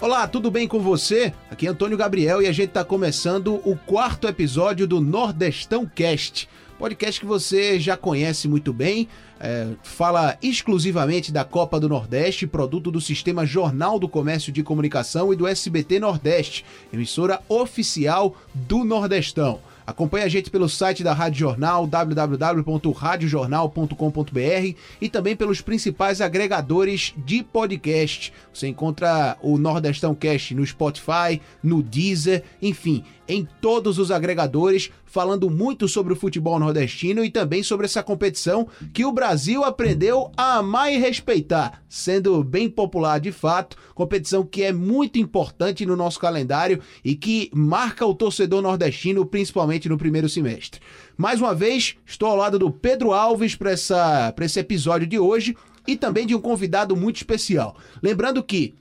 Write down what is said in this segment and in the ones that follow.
Olá, tudo bem com você? Aqui é Antônio Gabriel e a gente está começando o quarto episódio do Nordestão Cast. Podcast que você já conhece muito bem, é, fala exclusivamente da Copa do Nordeste, produto do sistema Jornal do Comércio de Comunicação e do SBT Nordeste, emissora oficial do Nordestão. Acompanhe a gente pelo site da Rádio Jornal, www.radiojornal.com.br e também pelos principais agregadores de podcast. Você encontra o Nordestão Cast no Spotify, no Deezer, enfim, em todos os agregadores, falando muito sobre o futebol nordestino e também sobre essa competição que o Brasil aprendeu a amar e respeitar, sendo bem popular de fato, competição que é muito importante no nosso calendário e que marca o torcedor nordestino, principalmente no primeiro semestre. Mais uma vez, estou ao lado do Pedro Alves para esse episódio de hoje e também de um convidado muito especial. Lembrando que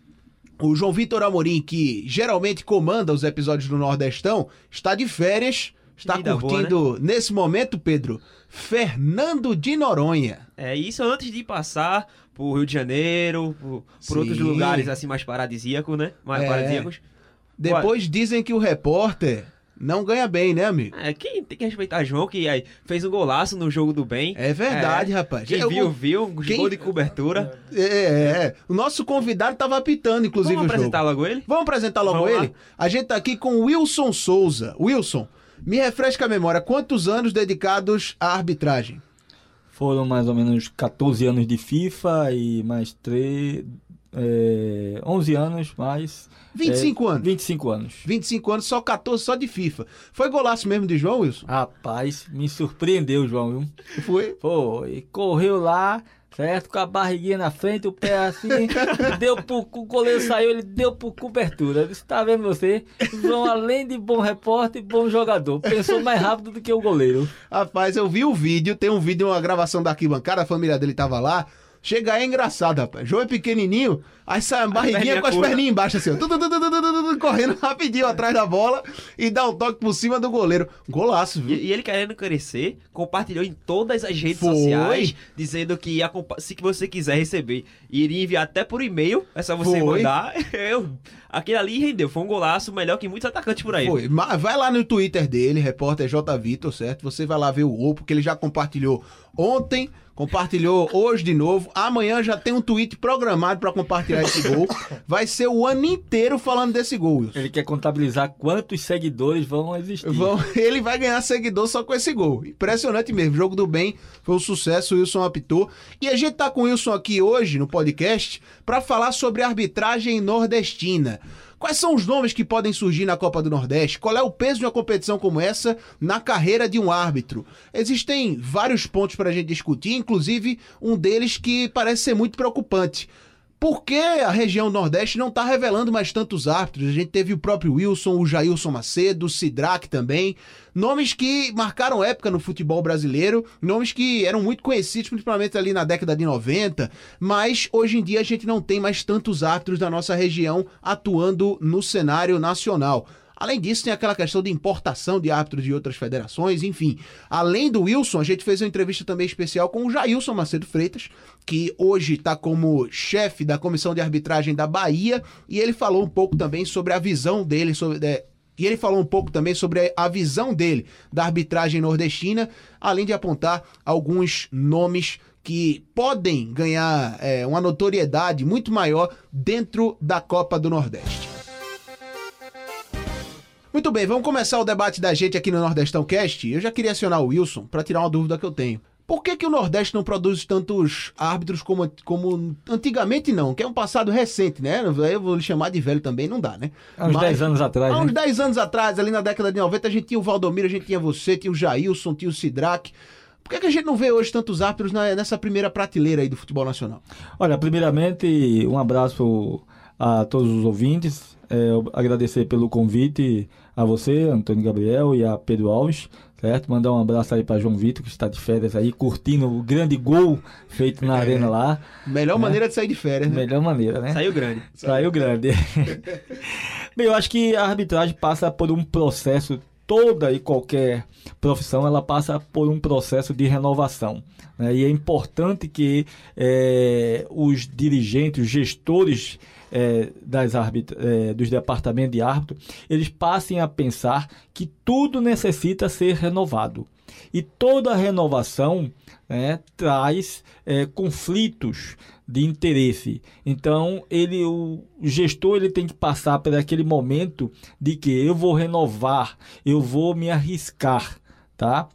o João Vitor Amorim, que geralmente comanda os episódios do Nordestão, está de férias, está Vida curtindo boa, né? nesse momento, Pedro, Fernando de Noronha. É isso antes de passar por Rio de Janeiro, por, por outros lugares assim mais paradisíacos, né? Mais é. paradisíacos. Depois dizem que o repórter não ganha bem, né, amigo? É, quem tem que respeitar João, que aí fez um golaço no jogo do bem. É verdade, é, rapaz. Quem viu, viu. Quem... Gol de cobertura. É, é, é, O nosso convidado tava apitando, inclusive, Vamos apresentar logo ele? Vamos apresentar logo Vamos ele? Lá. A gente tá aqui com o Wilson Souza. Wilson, me refresca a memória. Quantos anos dedicados à arbitragem? Foram mais ou menos 14 anos de FIFA e mais 3, é, 11 anos mais 25 é, anos. 25 anos. 25 anos, só 14 só de FIFA. Foi golaço mesmo de João, Wilson? Rapaz, me surpreendeu, João, viu? Foi? Foi. Correu lá, certo? Com a barriguinha na frente, o pé assim, deu pro. O goleiro saiu, ele deu por cobertura. Você tá vendo você? João, além de bom repórter, bom jogador. Pensou mais rápido do que o goleiro. Rapaz, eu vi o vídeo, tem um vídeo, uma gravação da arquibancada, a família dele tava lá. Chega aí é engraçado, rapaz. João é pequenininho, aí sai a barriguinha com as perninhas embaixo, assim, ó, correndo rapidinho atrás da bola e dá um toque por cima do goleiro. Golaço, viu? E, e ele querendo crescer, compartilhou em todas as redes Foi. sociais, dizendo que ia, se você quiser receber, iria enviar até por e-mail, é só você Foi. mandar. Eu, aquele ali rendeu, foi um golaço melhor que muitos atacantes por aí. Foi. Vai lá no Twitter dele, repórter J. Vitor, certo? Você vai lá ver o gol, porque ele já compartilhou ontem compartilhou hoje de novo. Amanhã já tem um tweet programado para compartilhar esse gol. Vai ser o ano inteiro falando desse gol. Wilson. Ele quer contabilizar quantos seguidores vão existir. Vão, ele vai ganhar seguidor só com esse gol. Impressionante mesmo. Jogo do bem foi um sucesso. O Wilson apitou. E a gente tá com o Wilson aqui hoje no podcast para falar sobre arbitragem nordestina. Quais são os nomes que podem surgir na Copa do Nordeste? Qual é o peso de uma competição como essa na carreira de um árbitro? Existem vários pontos para a gente discutir, inclusive um deles que parece ser muito preocupante. Por que a região Nordeste não está revelando mais tantos árbitros? A gente teve o próprio Wilson, o Jailson Macedo, o Sidraque também. Nomes que marcaram época no futebol brasileiro, nomes que eram muito conhecidos, principalmente ali na década de 90, mas hoje em dia a gente não tem mais tantos árbitros da nossa região atuando no cenário nacional. Além disso, tem aquela questão de importação de árbitros de outras federações, enfim. Além do Wilson, a gente fez uma entrevista também especial com o Jailson Macedo Freitas, que hoje está como chefe da comissão de arbitragem da Bahia, e ele falou um pouco também sobre a visão dele sobre. É, e ele falou um pouco também sobre a visão dele da arbitragem nordestina, além de apontar alguns nomes que podem ganhar é, uma notoriedade muito maior dentro da Copa do Nordeste. Muito bem, vamos começar o debate da gente aqui no Nordestão Cast. Eu já queria acionar o Wilson para tirar uma dúvida que eu tenho. Por que, que o Nordeste não produz tantos árbitros como, como antigamente não? Que é um passado recente, né? Eu vou lhe chamar de velho também, não dá, né? Há uns 10 anos atrás. Há uns 10 né? anos atrás, ali na década de 90, a gente tinha o Valdomiro, a gente tinha você, tinha o Jailson, tinha o Sidraque. Por que, que a gente não vê hoje tantos árbitros na, nessa primeira prateleira aí do futebol nacional? Olha, primeiramente, um abraço a todos os ouvintes. É, agradecer pelo convite a você, Antônio Gabriel, e a Pedro Alves, certo? Mandar um abraço aí para João Vitor, que está de férias aí, curtindo o grande gol feito na é. arena lá. Melhor né? maneira de sair de férias, né? Melhor maneira, né? Saiu grande. Saiu grande. Bem, eu acho que a arbitragem passa por um processo toda e qualquer profissão ela passa por um processo de renovação. Né? E é importante que é, os dirigentes, os gestores é, das é, dos departamentos de árbitro, eles passem a pensar que tudo necessita ser renovado. E toda renovação né, traz é, conflitos de interesse. Então, ele, o gestor ele tem que passar por aquele momento de que eu vou renovar, eu vou me arriscar, tá?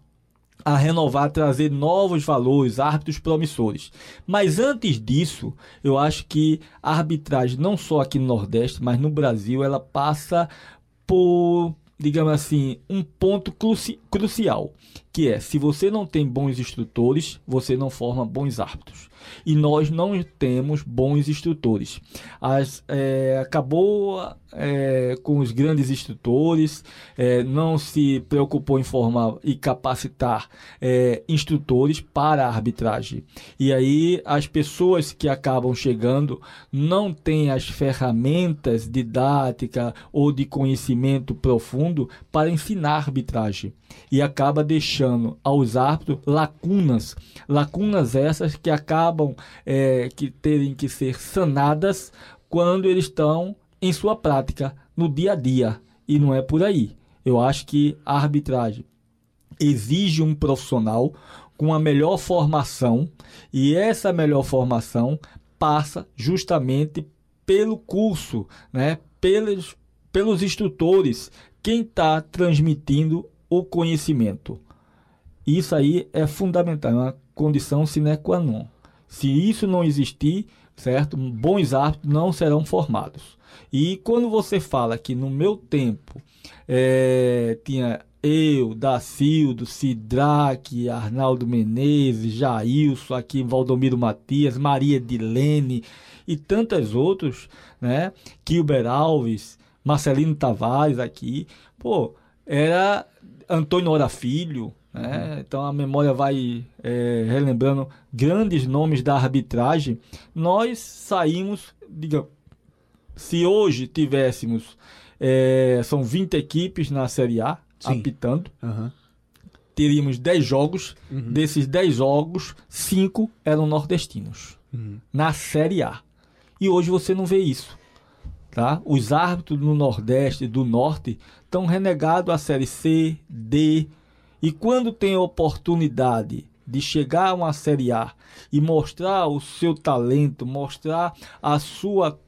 A renovar, trazer novos valores, árbitros promissores. Mas antes disso, eu acho que a arbitragem, não só aqui no Nordeste, mas no Brasil, ela passa por, digamos assim, um ponto cruci crucial, que é, se você não tem bons instrutores, você não forma bons árbitros e nós não temos bons instrutores. As, é, acabou é, com os grandes instrutores, é, não se preocupou em formar e capacitar é, instrutores para a arbitragem. E aí as pessoas que acabam chegando não têm as ferramentas didática ou de conhecimento profundo para ensinar arbitragem e acaba deixando aos árbitros lacunas, lacunas essas que acabam é, que terem que ser sanadas quando eles estão em sua prática no dia a dia e não é por aí. Eu acho que a arbitragem exige um profissional com a melhor formação e essa melhor formação passa justamente pelo curso, né? pelos, pelos instrutores, quem está transmitindo o conhecimento. Isso aí é fundamental, é uma condição sine qua non. Se isso não existir, certo? Bons árbitros não serão formados. E quando você fala que no meu tempo é, tinha eu, Dacildo, Sidraque, Arnaldo Menezes, Jailson, aqui Valdomiro Matias, Maria Dilene e tantos outros, né? Kilber Alves, Marcelino Tavares aqui, pô, era Antônio Ora Filho, né? então a memória vai é, relembrando grandes nomes da arbitragem. Nós saímos, digamos, se hoje tivéssemos, é, são 20 equipes na Série A Sim. apitando, uhum. teríamos 10 jogos, uhum. desses 10 jogos, 5 eram nordestinos, uhum. na Série A. E hoje você não vê isso. Tá? Os árbitros no Nordeste e do Norte estão renegados à Série C, D, e quando tem a oportunidade de chegar a uma Série A e mostrar o seu talento, mostrar a sua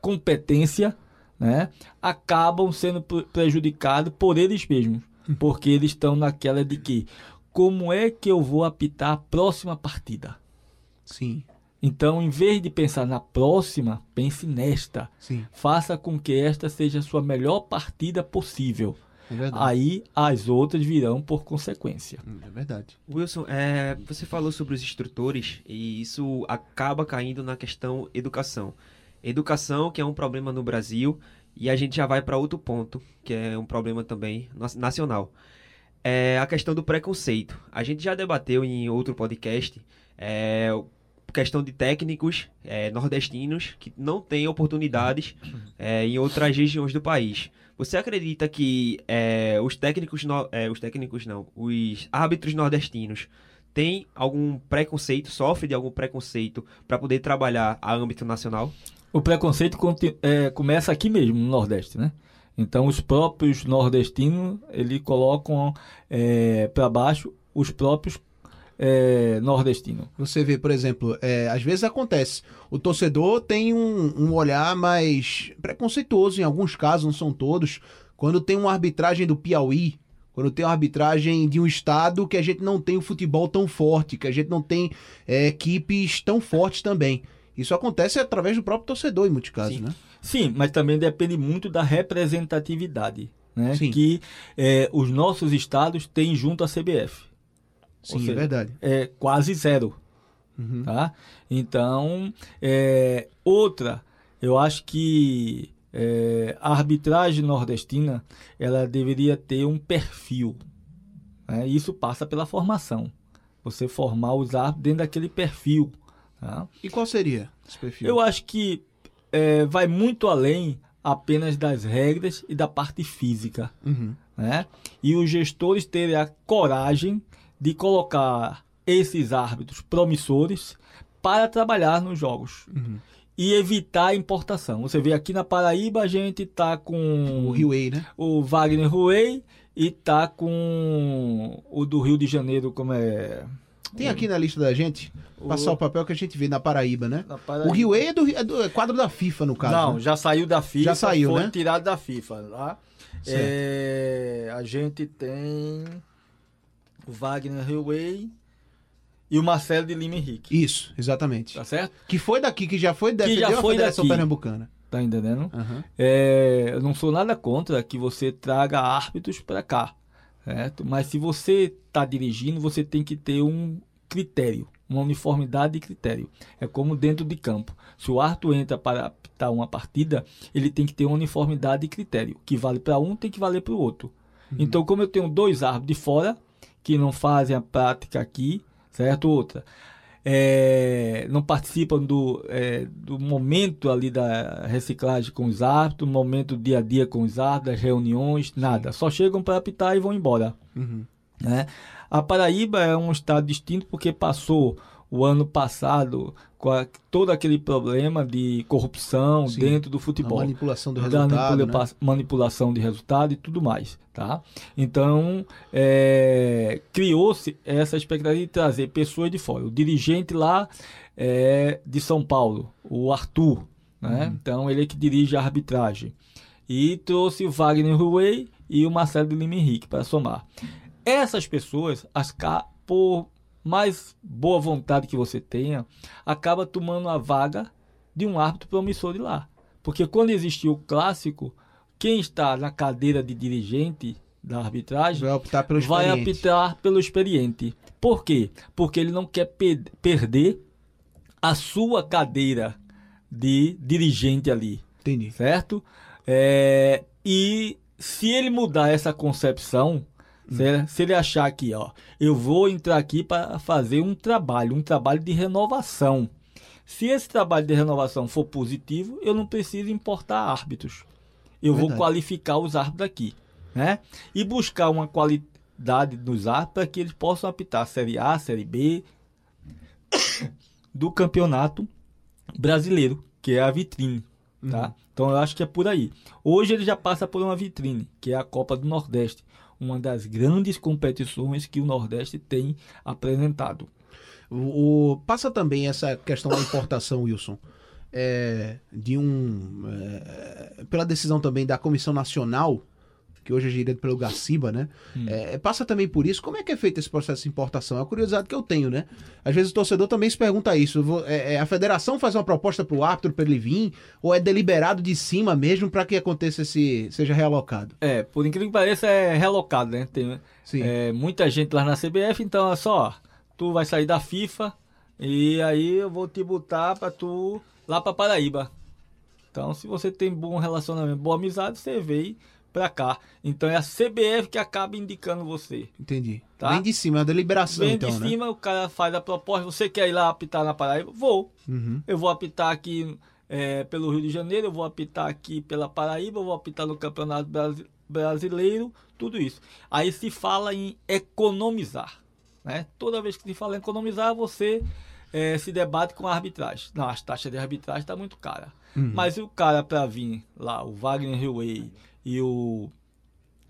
competência, né, acabam sendo prejudicados por eles mesmos, porque eles estão naquela de que como é que eu vou apitar a próxima partida? Sim. Então, em vez de pensar na próxima, pense nesta. Sim. Faça com que esta seja a sua melhor partida possível. É Aí as outras virão por consequência. Hum, é verdade. Wilson, é, você falou sobre os instrutores e isso acaba caindo na questão educação. Educação, que é um problema no Brasil, e a gente já vai para outro ponto, que é um problema também nacional. É a questão do preconceito. A gente já debateu em outro podcast é, questão de técnicos é, nordestinos que não têm oportunidades é, em outras regiões do país. Você acredita que é, os técnicos, no, é, os técnicos não, os árbitros nordestinos têm algum preconceito, sofrem de algum preconceito para poder trabalhar a âmbito nacional? O preconceito é, começa aqui mesmo, no Nordeste, né? Então, os próprios nordestinos, eles colocam é, para baixo os próprios é, nordestino. Você vê, por exemplo, é, às vezes acontece, o torcedor tem um, um olhar mais preconceituoso em alguns casos, não são todos, quando tem uma arbitragem do Piauí, quando tem uma arbitragem de um estado que a gente não tem o futebol tão forte, que a gente não tem é, equipes tão fortes também. Isso acontece através do próprio torcedor, em muitos casos, Sim. né? Sim, mas também depende muito da representatividade né? que é, os nossos estados têm junto à CBF. Sim, seja, é verdade. É quase zero. Uhum. Tá? Então, é, outra, eu acho que é, a arbitragem nordestina ela deveria ter um perfil. Né? Isso passa pela formação. Você formar os árbitros dentro daquele perfil. Tá? E qual seria esse perfil? Eu acho que é, vai muito além apenas das regras e da parte física. Uhum. né? E os gestores terem a coragem de colocar esses árbitros promissores para trabalhar nos jogos. Uhum. E evitar a importação. Você vê aqui na Paraíba a gente tá com O Riway, né? o Wagner Ruey e tá com o do Rio de Janeiro, como é. Tem aqui na lista da gente, O- passar o papel que a gente vê na Paraíba, né? Na Paraíba. O Riway é do, é do é quadro da FIFA, no caso. Não, né? já saiu da FIFA. Já saiu, foi né? tirado da FIFA. Tá? Certo. É, a gente tem o Wagner Hillway e o Marcelo de Lima Henrique. Isso, exatamente. Tá certo? Que foi daqui, que já foi já defendeu foi a Federação daqui. Pernambucana. Tá entendendo? É, eu não sou nada contra que você traga árbitros para cá, certo? Mas se você está dirigindo, você tem que ter um critério, uma uniformidade de critério. É como dentro de campo. Se o árbitro entra para apitar uma partida, ele tem que ter uma uniformidade de critério. Que vale para um, tem que valer para o outro. Então, como eu tenho dois árbitros de fora que não fazem a prática aqui, certo? Outra. É, não participam do, é, do momento ali da reciclagem com os árbitros, do momento do dia a dia com os árbitros, das reuniões, nada. Só chegam para apitar e vão embora. Uhum. né? A Paraíba é um estado distinto porque passou o ano passado com a- todo aquele problema de corrupção Sim. dentro do futebol manipulação do resultado, né? manipula- manipulação de resultado e tudo mais, tá? Então, é, criou-se essa expectativa de trazer pessoas de fora. O dirigente lá é de São Paulo, o Arthur, né? Então, ele é que dirige a arbitragem. E trouxe o Wagner Ruey e o Marcelo de Lima Henrique para somar. Essas pessoas, as por mais boa vontade que você tenha, acaba tomando a vaga de um árbitro promissor de lá. Porque quando existiu o clássico, quem está na cadeira de dirigente da arbitragem Vai optar pelo vai experiente. apitar pelo experiente. Por quê? Porque ele não quer pe- perder a sua cadeira de dirigente ali, Entendi. certo? É, e se ele mudar essa concepção, certo? se ele achar que, ó, eu vou entrar aqui para fazer um trabalho, um trabalho de renovação. Se esse trabalho de renovação for positivo, eu não preciso importar árbitros. Eu vou Verdade. qualificar os árbitros aqui, né? E buscar uma qualidade nos árbitros para que eles possam apitar Série A, Série B do campeonato brasileiro, que é a vitrine, tá? Então eu acho que é por aí. Hoje ele já passa por uma vitrine, que é a Copa do Nordeste, uma das grandes competições que o Nordeste tem apresentado. O, passa também essa questão da importação, Wilson. é, de um. é, pela decisão também da Comissão Nacional, que hoje é gerida pelo Gaciba, né? É, passa também por isso. Como é que é feito esse processo de importação? É uma curiosidade que eu tenho, né? Às vezes o torcedor também se pergunta isso. Vou- é, é, a federação faz uma proposta para o árbitro para ele vir, ou é deliberado de cima mesmo para que aconteça esse. seja realocado? É, por incrível que pareça, é relocado, né? Tem Sim. é, muita gente lá na CBF, então olha só, tu vai sair da FIFA e aí eu vou te botar pra tu lá pra Paraíba. Então, se você tem bom relacionamento, boa amizade, você veio pra cá. Então é a CBF que acaba indicando você. Entendi. Tá. Vem de cima, é uma deliberação, Vem então, de né? cima, o cara faz a proposta, você quer ir lá apitar na Paraíba? Vou. Uhum. Eu vou apitar aqui é, pelo Rio de Janeiro, eu vou apitar aqui pela Paraíba, eu vou apitar no Campeonato Brasi- Brasileiro, tudo isso. Aí se fala em economizar. Né? Toda vez que se fala em economizar, você é, se debate com a arbitragem. Não, as taxas de arbitragem está muito cara. Uhum. Mas o cara para vir lá, o Wagner Hillway e o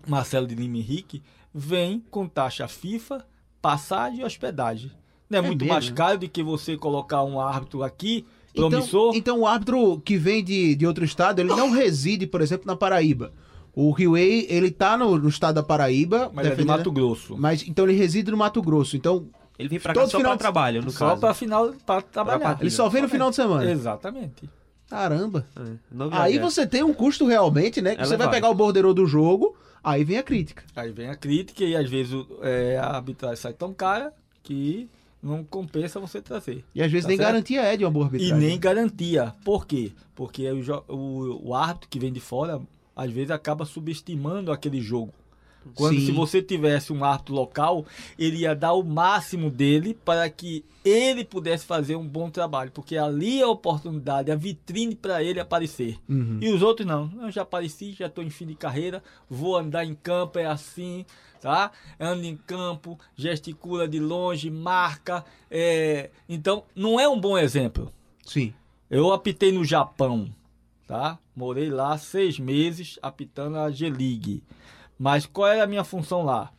Marcelo de Lima Henrique, vem com taxa FIFA, passagem e hospedagem. Não é, É muito mesmo, mais né? caro do que você colocar um árbitro aqui, Então, promissor. então o árbitro que vem de, de outro estado, ele não reside, por exemplo, na Paraíba. O Riway, ele tá no, no estado da Paraíba, mas é de defendendo- Mato Grosso. mas então ele reside no Mato Grosso. Então Ele vem pra Todo cá só final pra de- trabalho, no Só caso. para final para trabalhar. partida. ele só vem no final de semana. Exatamente. Caramba. É, Aí você tem um custo realmente, né? Que É você vai elevado. pegar o borderô do jogo, aí vem a crítica. Aí vem a crítica e às vezes o- é, a arbitragem sai tão cara que não compensa você trazer. E às vezes Tá nem certo? garantia é de uma boa E arbitragem. nem garantia. Por quê? Porque o, o, o árbitro que vem de fora, às vezes acaba subestimando aquele jogo. Quando Sim. se você tivesse um árbitro local, ele ia dar o máximo dele para que ele pudesse fazer um bom trabalho, porque ali é a oportunidade, a vitrine para ele aparecer. Uhum. E os outros não. Eu já apareci, já estou em fim de carreira, vou andar em campo, é assim, tá? Anda em campo, gesticula de longe, marca. é, Então, não é um bom exemplo. Sim. Eu apitei no Japão, tá? Morei lá seis meses apitando a G-League. Mas qual era a minha função lá?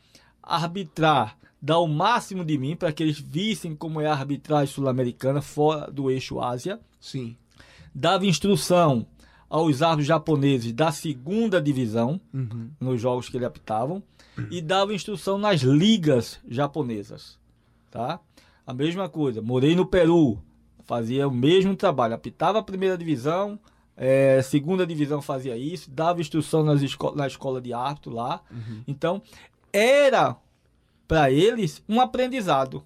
Arbitrar, dar o máximo de mim para que eles vissem como é a arbitragem sul-americana fora do eixo Ásia. Sim. Dava instrução aos árbitros japoneses da segunda divisão, Uhum. nos jogos que eles apitavam, e dava instrução nas ligas japonesas, tá? A mesma coisa, morei no Peru, fazia o mesmo trabalho, apitava a primeira divisão, eh, segunda divisão fazia isso, dava instrução nas esco na escola de árbitro lá, então era para eles um aprendizado.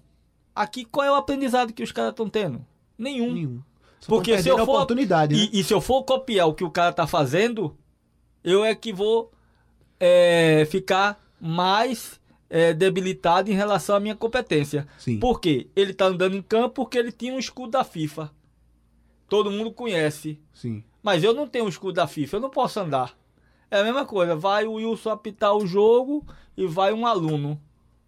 Aqui qual é o aprendizado que os caras estão tendo? Nenhum. Nenhum. Só Porque tão se eu for- oportunidade, né? E, e se eu for copiar o que o cara tá fazendo, eu é que vou é, ficar mais é, debilitado em relação à minha competência. Sim. Por quê? Ele tá andando em campo porque ele tinha um escudo da FIFA. Todo mundo conhece. Sim. Mas eu não tenho um escudo da FIFA, eu não posso andar. É a mesma coisa, vai o Wilson apitar o jogo e vai um aluno.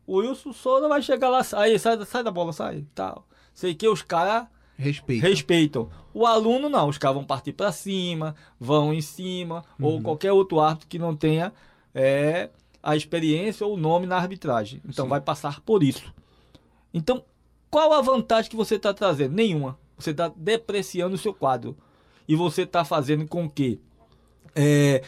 O Wilson Souza vai chegar lá, sai, sai, sai da bola, sai, tal. Sei que os caras Respeito. respeitam. O aluno não, os caras vão partir para cima, vão em cima, ou qualquer outro árbitro que não tenha é, a experiência ou o nome na arbitragem. Então Sim. vai passar por isso. Então, qual a vantagem que você está trazendo? Nenhuma. Você está depreciando o seu quadro. E você está fazendo com que é,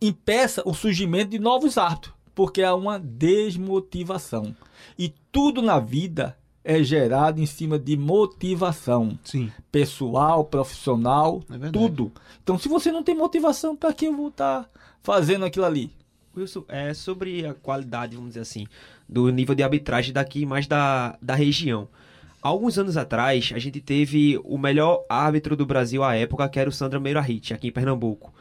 impeça o surgimento de novos árbitros, porque há uma desmotivação. E tudo na vida é gerado em cima de motivação Sim. pessoal, profissional, É tudo. Então, se você não tem motivação, para que eu vou estar fazendo aquilo ali? Wilson, é sobre a qualidade, vamos dizer assim, do nível de arbitragem daqui mais da, da região. Alguns anos atrás, a gente teve o melhor árbitro do Brasil à época, que era o Sandro Meirahit, aqui em Pernambuco.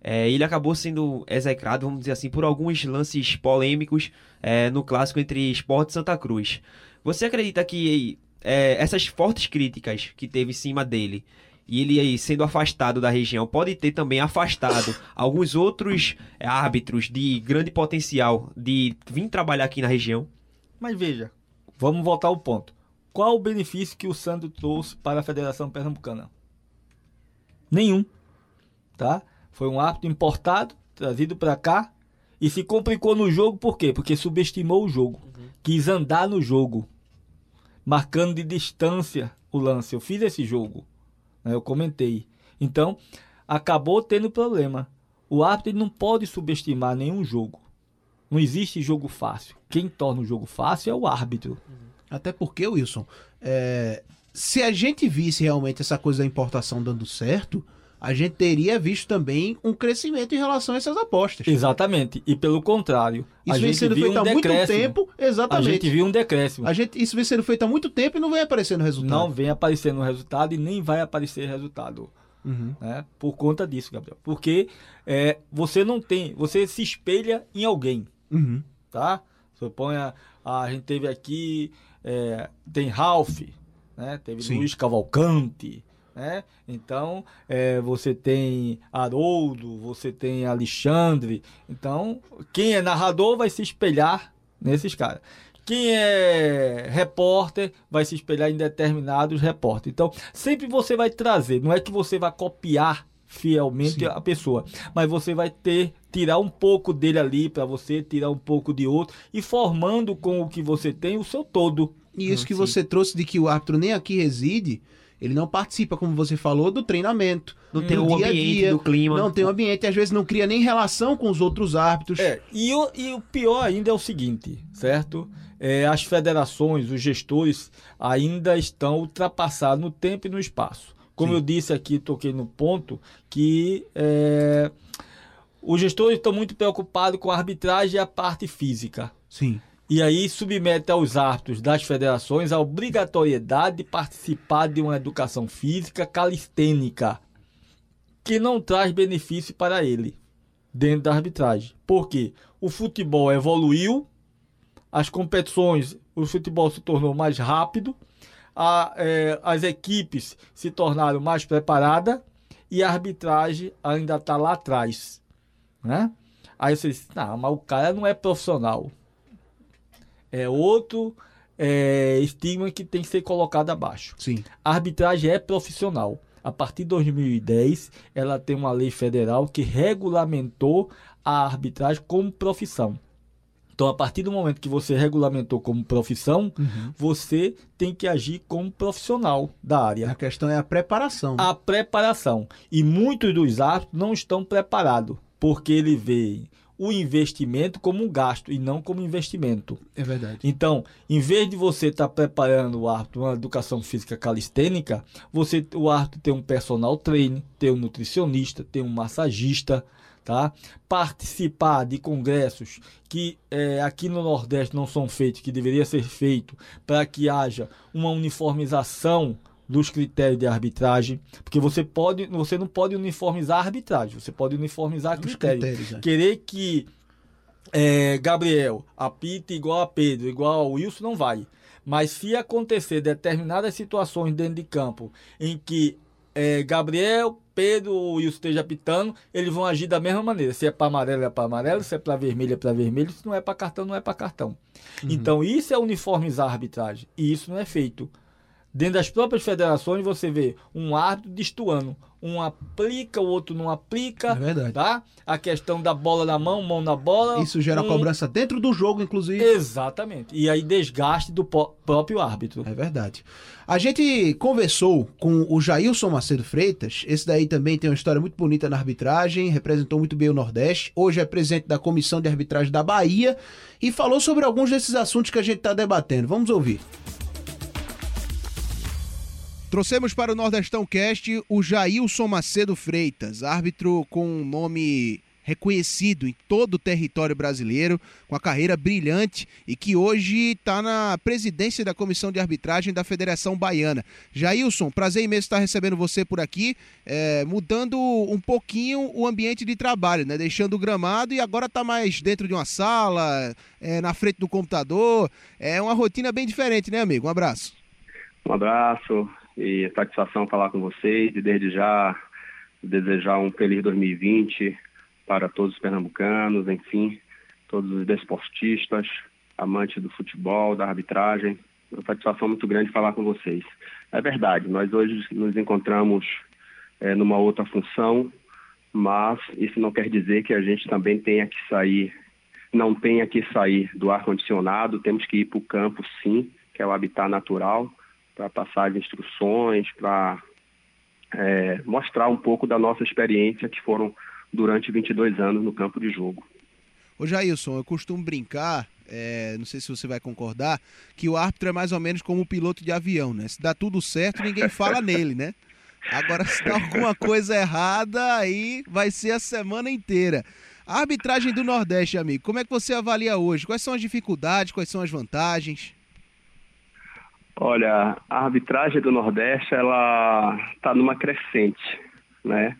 É, ele acabou sendo execrado, vamos dizer assim, por alguns lances polêmicos é, no clássico entre Sport e Santa Cruz. Você acredita que é, essas fortes críticas que teve em cima dele e ele aí sendo afastado da região pode ter também afastado alguns outros árbitros de grande potencial de vir trabalhar aqui na região? Mas veja, vamos voltar ao ponto. Qual o benefício que o Sandro trouxe para a Federação Pernambucana? Nenhum. Tá? Foi um árbitro importado, trazido para cá e se complicou no jogo por quê? Porque subestimou o jogo. Quis andar no jogo, marcando de distância o lance. Eu fiz esse jogo, né? eu comentei. Então, acabou tendo problema. O árbitro não pode subestimar nenhum jogo. Não existe jogo fácil. Quem torna o jogo fácil é o árbitro. Até porque, Wilson, é, se a gente visse realmente essa coisa da importação dando certo, a gente teria visto também um crescimento em relação a essas apostas. Exatamente. E pelo contrário, a Isso vem gente sendo viu feito um há muito decréscimo. tempo, A exatamente. gente viu um decréscimo. A gente- isso vem sendo feito há muito tempo e não vem aparecendo resultado. Não vem aparecendo resultado e nem vai aparecer resultado. Uhum. né? Por conta disso, Gabriel. Porque é, você não tem, você se espelha em alguém, Uhum. tá? Suponha, a gente teve aqui, é, tem Ralph, né? Teve Sim. Luiz Cavalcante, né? Então, é, você tem Haroldo, você tem Alexandre. Então, quem é narrador vai se espelhar nesses caras. Quem é repórter vai se espelhar em determinados repórteres. Então, sempre você vai trazer, não é que você vai copiar fielmente Sim. a pessoa, mas você vai ter tirar um pouco dele ali para você tirar um pouco de outro e formando com o que você tem o seu todo. E isso que sim. você trouxe de que o árbitro nem aqui reside, ele não participa, como você falou, do treinamento. Não tem do o dia a ambiente, dia, do clima. Não tem o ambiente, às vezes não cria nem relação com os outros árbitros. É, e o, e o pior ainda é o seguinte, certo? É, as federações, os gestores ainda estão ultrapassados no tempo e no espaço. Como Sim. eu disse aqui, toquei no ponto que é, os gestores estão muito preocupados com a arbitragem e a parte física. Sim. E aí submete aos árbitros das federações a obrigatoriedade de participar de uma educação física calistênica, que não traz benefício para ele. dentro da arbitragem. Porque o futebol evoluiu, as competições, o futebol se tornou mais rápido, a, é, as equipes se tornaram mais preparadas e a arbitragem ainda está lá atrás. Né? Aí você diz, não, mas o cara não é profissional. É outro é, estigma que tem que ser colocado abaixo. Sim. A arbitragem é profissional. A partir de 2010, ela tem uma lei federal que regulamentou a arbitragem como profissão. Então, a partir do momento que você regulamentou como profissão, uhum. você tem que agir como profissional da área. A questão é a preparação. A preparação. E muitos dos árbitros não estão preparados, porque ele vê o investimento como um gasto e não como investimento. É verdade. Então, em vez de você estar tá preparando o árbitro uma educação física calistênica, você o árbitro tem um personal trainer, tem um nutricionista, tem um massagista, tá? Participar de congressos que é, aqui no Nordeste não são feitos, que deveria ser feito para que haja uma uniformização dos critérios de arbitragem, porque você pode, você não pode uniformizar a arbitragem, você pode uniformizar critérios. critérios é. Querer que é, Gabriel apite igual a Pedro, igual ao Wilson, não vai. Mas se acontecer determinadas situações dentro de campo em que é, Gabriel, Pedro ou Wilson esteja apitando, eles vão agir da mesma maneira. Se é para amarelo, é para amarelo. Se é para vermelho, é para vermelho. Se não é para cartão, não é para cartão. Uhum. Então, isso é uniformizar a arbitragem. E isso não é feito. Dentro das próprias federações, você vê um árbitro destoando. Um aplica, o outro não aplica. É verdade. Tá? A questão da bola na mão, mão na bola. Isso gera um... cobrança dentro do jogo, inclusive. Exatamente. E aí desgaste do próprio árbitro. É verdade. A gente conversou com o Jailson Macedo Freitas. Esse daí também tem uma história muito bonita na arbitragem, representou muito bem o Nordeste. Hoje é presidente da Comissão de Arbitragem da Bahia e falou sobre alguns desses assuntos que a gente está debatendo. Vamos ouvir. Trouxemos para o Nordestão Cast o Jailson Macedo Freitas, árbitro com um nome reconhecido em todo o território brasileiro, com a carreira brilhante e que hoje está na presidência da Comissão de Arbitragem da Federação Baiana. Jailson, prazer imenso estar recebendo você por aqui, é, mudando um pouquinho o ambiente de trabalho, né? deixando o gramado e agora está mais dentro de uma sala, é, na frente do computador. É uma rotina bem diferente, né, amigo? Um abraço. Um abraço, e satisfação falar com vocês e desde já desejar um feliz 2020 para todos os pernambucanos, enfim, todos os desportistas, amantes do futebol, da arbitragem. Uma satisfação muito grande falar com vocês. É verdade, nós hoje nos encontramos é, numa outra função, mas isso não quer dizer que a gente também tenha que sair, não tenha que sair do ar-condicionado, temos que ir para o campo sim, que é o habitat natural, para passar as instruções, para é, mostrar um pouco da nossa experiência que foram durante 22 anos no campo de jogo. Ô Jailson, eu costumo brincar, é, não sei se você vai concordar, que o árbitro é mais ou menos como o piloto de avião, né? Se dá tudo certo, ninguém fala nele, né? Agora, se dá alguma coisa errada, aí vai ser a semana inteira. A arbitragem do Nordeste, amigo, como é que você avalia hoje? Quais são as dificuldades, quais são as vantagens? Olha, a arbitragem do Nordeste ela está numa crescente, né?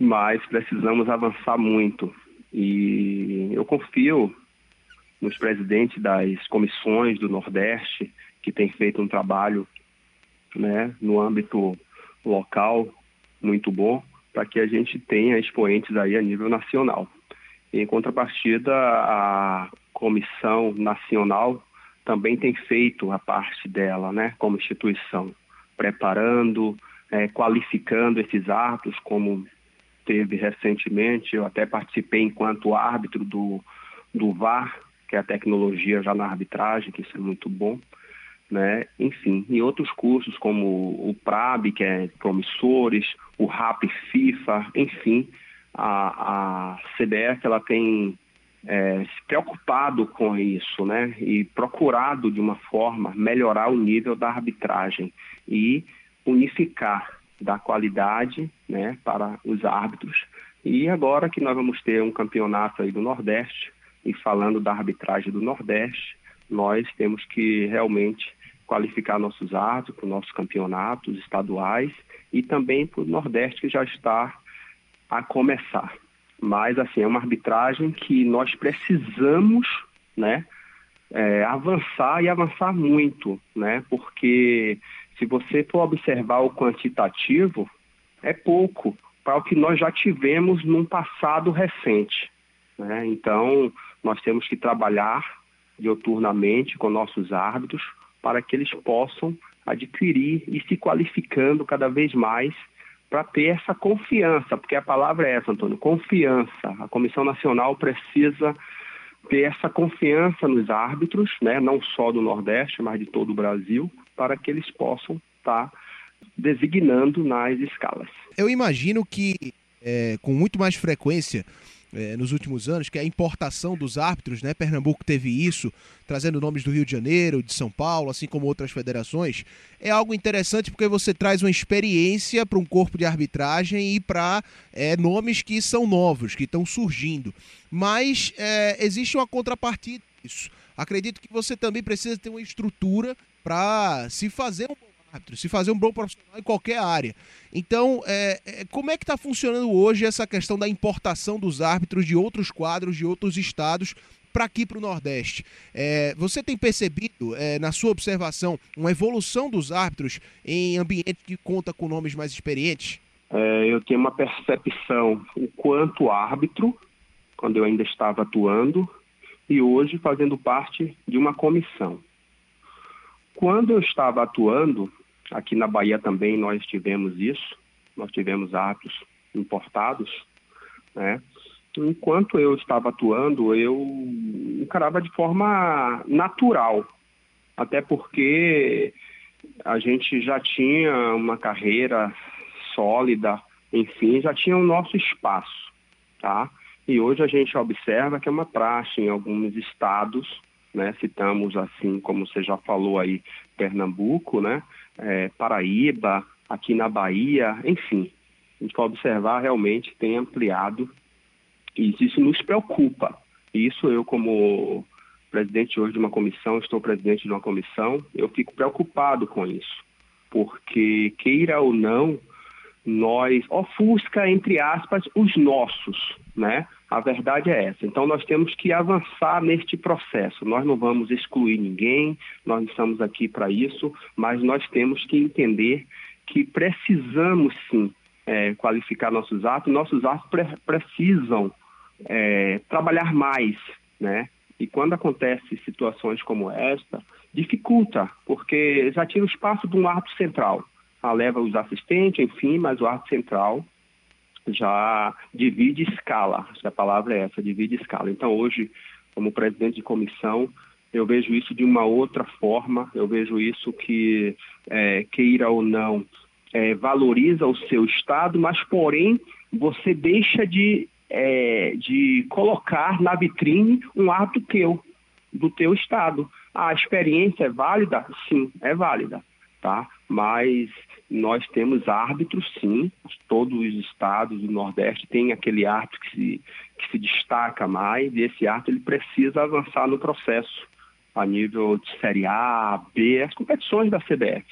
Mas precisamos avançar muito e eu confio nos presidentes das comissões do Nordeste que têm feito um trabalho, né, no âmbito local muito bom para que a gente tenha expoentes aí a nível nacional. Em contrapartida, a comissão nacional também tem feito a parte dela, né, como instituição, preparando, é, qualificando esses árbitros, como teve recentemente, eu até participei enquanto árbitro do, do VAR, que é a tecnologia já na arbitragem, que isso é muito bom, né? Enfim, e outros cursos como o PRAB, que é promissores, o RAP FIFA, enfim, a, a CBF ela tem é, preocupado com isso, né? E procurado de uma forma melhorar o nível da arbitragem e unificar da qualidade, né, para os árbitros. E agora que nós vamos ter um campeonato aí do Nordeste e falando da arbitragem do Nordeste, nós temos que realmente qualificar nossos árbitros nossos campeonatos estaduais e também para o Nordeste que já está a começar. Mas, assim, é uma arbitragem que nós precisamos, né, é, avançar e avançar muito, né? Porque se você for observar o quantitativo, é pouco para o que nós já tivemos num passado recente. Né? Então, nós temos que trabalhar dioturnamente com nossos árbitros para que eles possam adquirir e se qualificando cada vez mais para ter essa confiança, porque a palavra é essa, Antônio, confiança. A Comissão Nacional precisa ter essa confiança nos árbitros, né, não só do Nordeste, mas de todo o Brasil, para que eles possam estar tá designando nas escalas. Eu imagino que é, com muito mais frequência é, nos últimos anos, que é a importação dos árbitros, né? Pernambuco teve isso, trazendo nomes do Rio de Janeiro, de São Paulo, assim como outras federações. É algo interessante porque você traz uma experiência para um corpo de arbitragem e para é, nomes que são novos, que estão surgindo. Mas é, existe uma contrapartida disso. Acredito que você também precisa ter uma estrutura para se fazer um árbitro, se fazer um bom profissional em qualquer área. Então, é, é, como é que está funcionando hoje essa questão da importação dos árbitros de outros quadros, de outros estados, para aqui para o Nordeste. É, você tem percebido, é, na sua observação, uma evolução dos árbitros em ambiente que conta com nomes mais experientes? É, eu tenho uma percepção o quanto árbitro, quando eu ainda estava atuando, e hoje fazendo parte de uma comissão. Quando eu estava atuando, Aqui na Bahia também nós tivemos isso, nós tivemos atos importados, né? Enquanto eu estava atuando, eu encarava de forma natural, até porque a gente já tinha uma carreira sólida, enfim, já tinha o nosso espaço, tá? E hoje a gente observa que é uma praxe em alguns estados, né? Citamos assim, como você já falou aí, Pernambuco, né? É, Paraíba, aqui na Bahia, enfim. A gente pode observar realmente tem ampliado e isso nos preocupa. Isso eu como presidente hoje de uma comissão, estou presidente de uma comissão, eu fico preocupado com isso, porque queira ou não, nós ofusca entre aspas os nossos, né? A verdade é essa. Então, nós temos que avançar neste processo. Nós não vamos excluir ninguém, nós estamos aqui para isso, mas nós temos que entender que precisamos sim é, qualificar nossos atos, nossos atos pre precisam é, trabalhar mais, né? E quando acontece situações como esta, dificulta, porque já tira o espaço de um ato central. A leva os assistentes, enfim, mas o ato central já divide escala. Que a palavra é essa, divide escala. Então, hoje, como presidente de comissão, eu vejo isso de uma outra forma, eu vejo isso que, é, queira ou não, é, valoriza o seu Estado, mas, porém, você deixa de, é, de colocar na vitrine um ato teu, do teu Estado. A experiência é válida? Sim, é válida, tá? Mas nós temos árbitros, sim, todos os estados do Nordeste têm aquele árbitro que se, que se destaca mais, e esse árbitro ele precisa avançar no processo a nível de Série A, B, as competições da CBF.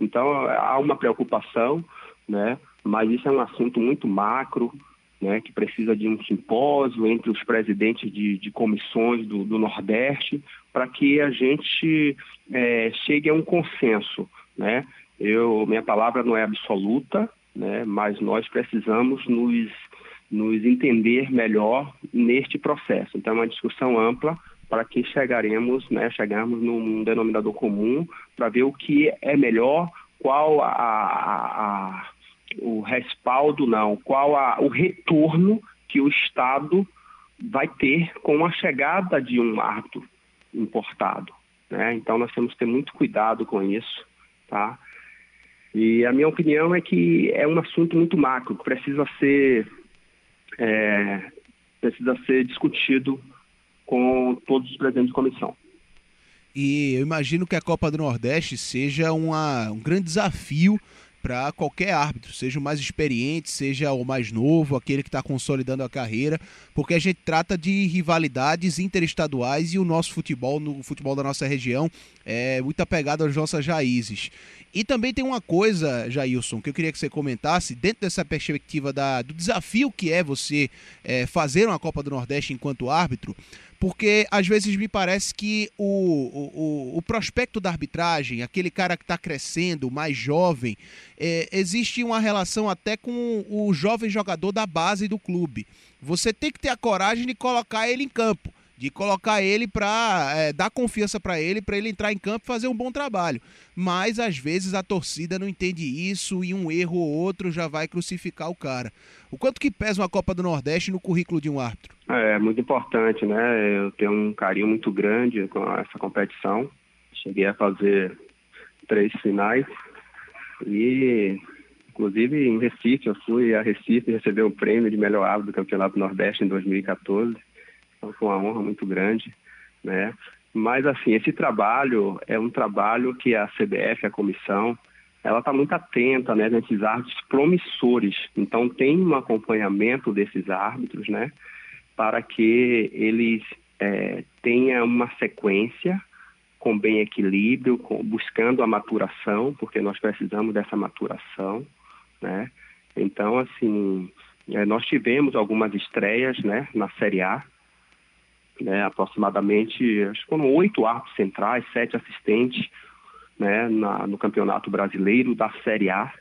Então, há uma preocupação, né? mas isso é um assunto muito macro, né? que precisa de um simpósio entre os presidentes de, de comissões do, do Nordeste, para que a gente é, chegue a um consenso. Né? Eu, minha palavra não é absoluta, né, mas nós precisamos nos, nos entender melhor neste processo. Então, é uma discussão ampla para que chegaremos, né, chegarmos num denominador comum para ver o que é melhor, qual a, a, a o respaldo, não, qual a, o retorno que o Estado vai ter com a chegada de um árbitro importado. Né? Então, nós temos que ter muito cuidado com isso, tá? E a minha opinião é que é um assunto muito macro, que precisa ser, é, precisa ser discutido com todos os presidentes de comissão. E eu imagino que a Copa do Nordeste seja uma, um grande desafio para qualquer árbitro, seja o mais experiente, seja o mais novo, aquele que está consolidando a carreira, porque a gente trata de rivalidades interestaduais e o nosso futebol, no futebol da nossa região, é muito apegado às nossas raízes. E também tem uma coisa, Jailson, que eu queria que você comentasse, dentro dessa perspectiva da, do desafio que é você é, fazer uma Copa do Nordeste enquanto árbitro, porque às vezes me parece que o, o, o prospecto da arbitragem, aquele cara que está crescendo, mais jovem, é, existe uma relação até com o jovem jogador da base do clube. Você tem que ter a coragem de colocar ele em campo de colocar ele para é, dar confiança para ele, para ele entrar em campo e fazer um bom trabalho. Mas às vezes a torcida não entende isso e um erro ou outro já vai crucificar o cara. O quanto que pesa uma Copa do Nordeste no currículo de um árbitro? É muito importante, né? Eu tenho um carinho muito grande com essa competição. Cheguei a fazer três finais e inclusive em Recife, eu fui a Recife receber o prêmio de melhor árbitro do Campeonato Nordeste em 2014 então foi uma honra muito grande, né? Mas assim, esse trabalho é um trabalho que a CBF, a comissão, ela está muito atenta, né, nesses árbitros promissores. Então tem um acompanhamento desses árbitros, né, para que eles é, tenham uma sequência com bem equilíbrio, com, buscando a maturação, porque nós precisamos dessa maturação, né? Então, assim, é, nós tivemos algumas estreias, né, na Série A, né, aproximadamente, acho que foram oito árbitros centrais, sete assistentes né, na, no Campeonato Brasileiro da Série A.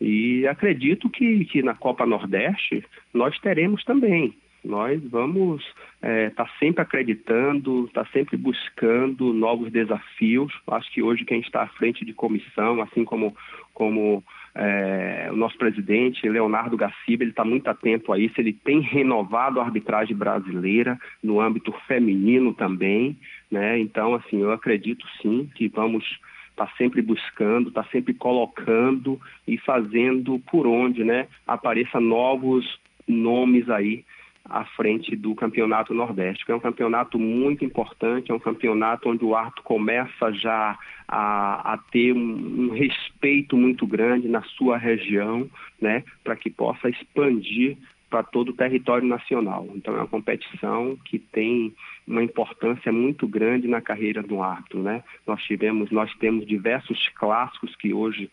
E acredito que, que na Copa Nordeste nós teremos também. Nós vamos estar é, tá sempre acreditando, estar tá sempre buscando novos desafios. Acho que hoje quem está à frente de comissão, assim como, como é, o nosso presidente, Leonardo Gaciba, ele está muito atento a isso. Ele tem renovado a arbitragem brasileira no âmbito feminino também. Né? Então, assim, eu acredito sim que vamos estar tá sempre buscando, estar tá sempre colocando e fazendo por onde né, apareça novos nomes aí à frente do Campeonato Nordeste, que é um campeonato muito importante, é um campeonato onde o árbitro começa já a, a ter um, um, respeito muito grande na sua região, né, para que possa expandir para todo o território nacional. Então é uma competição que tem uma importância muito grande na carreira do árbitro, né? Nós tivemos, nós temos diversos clássicos que hoje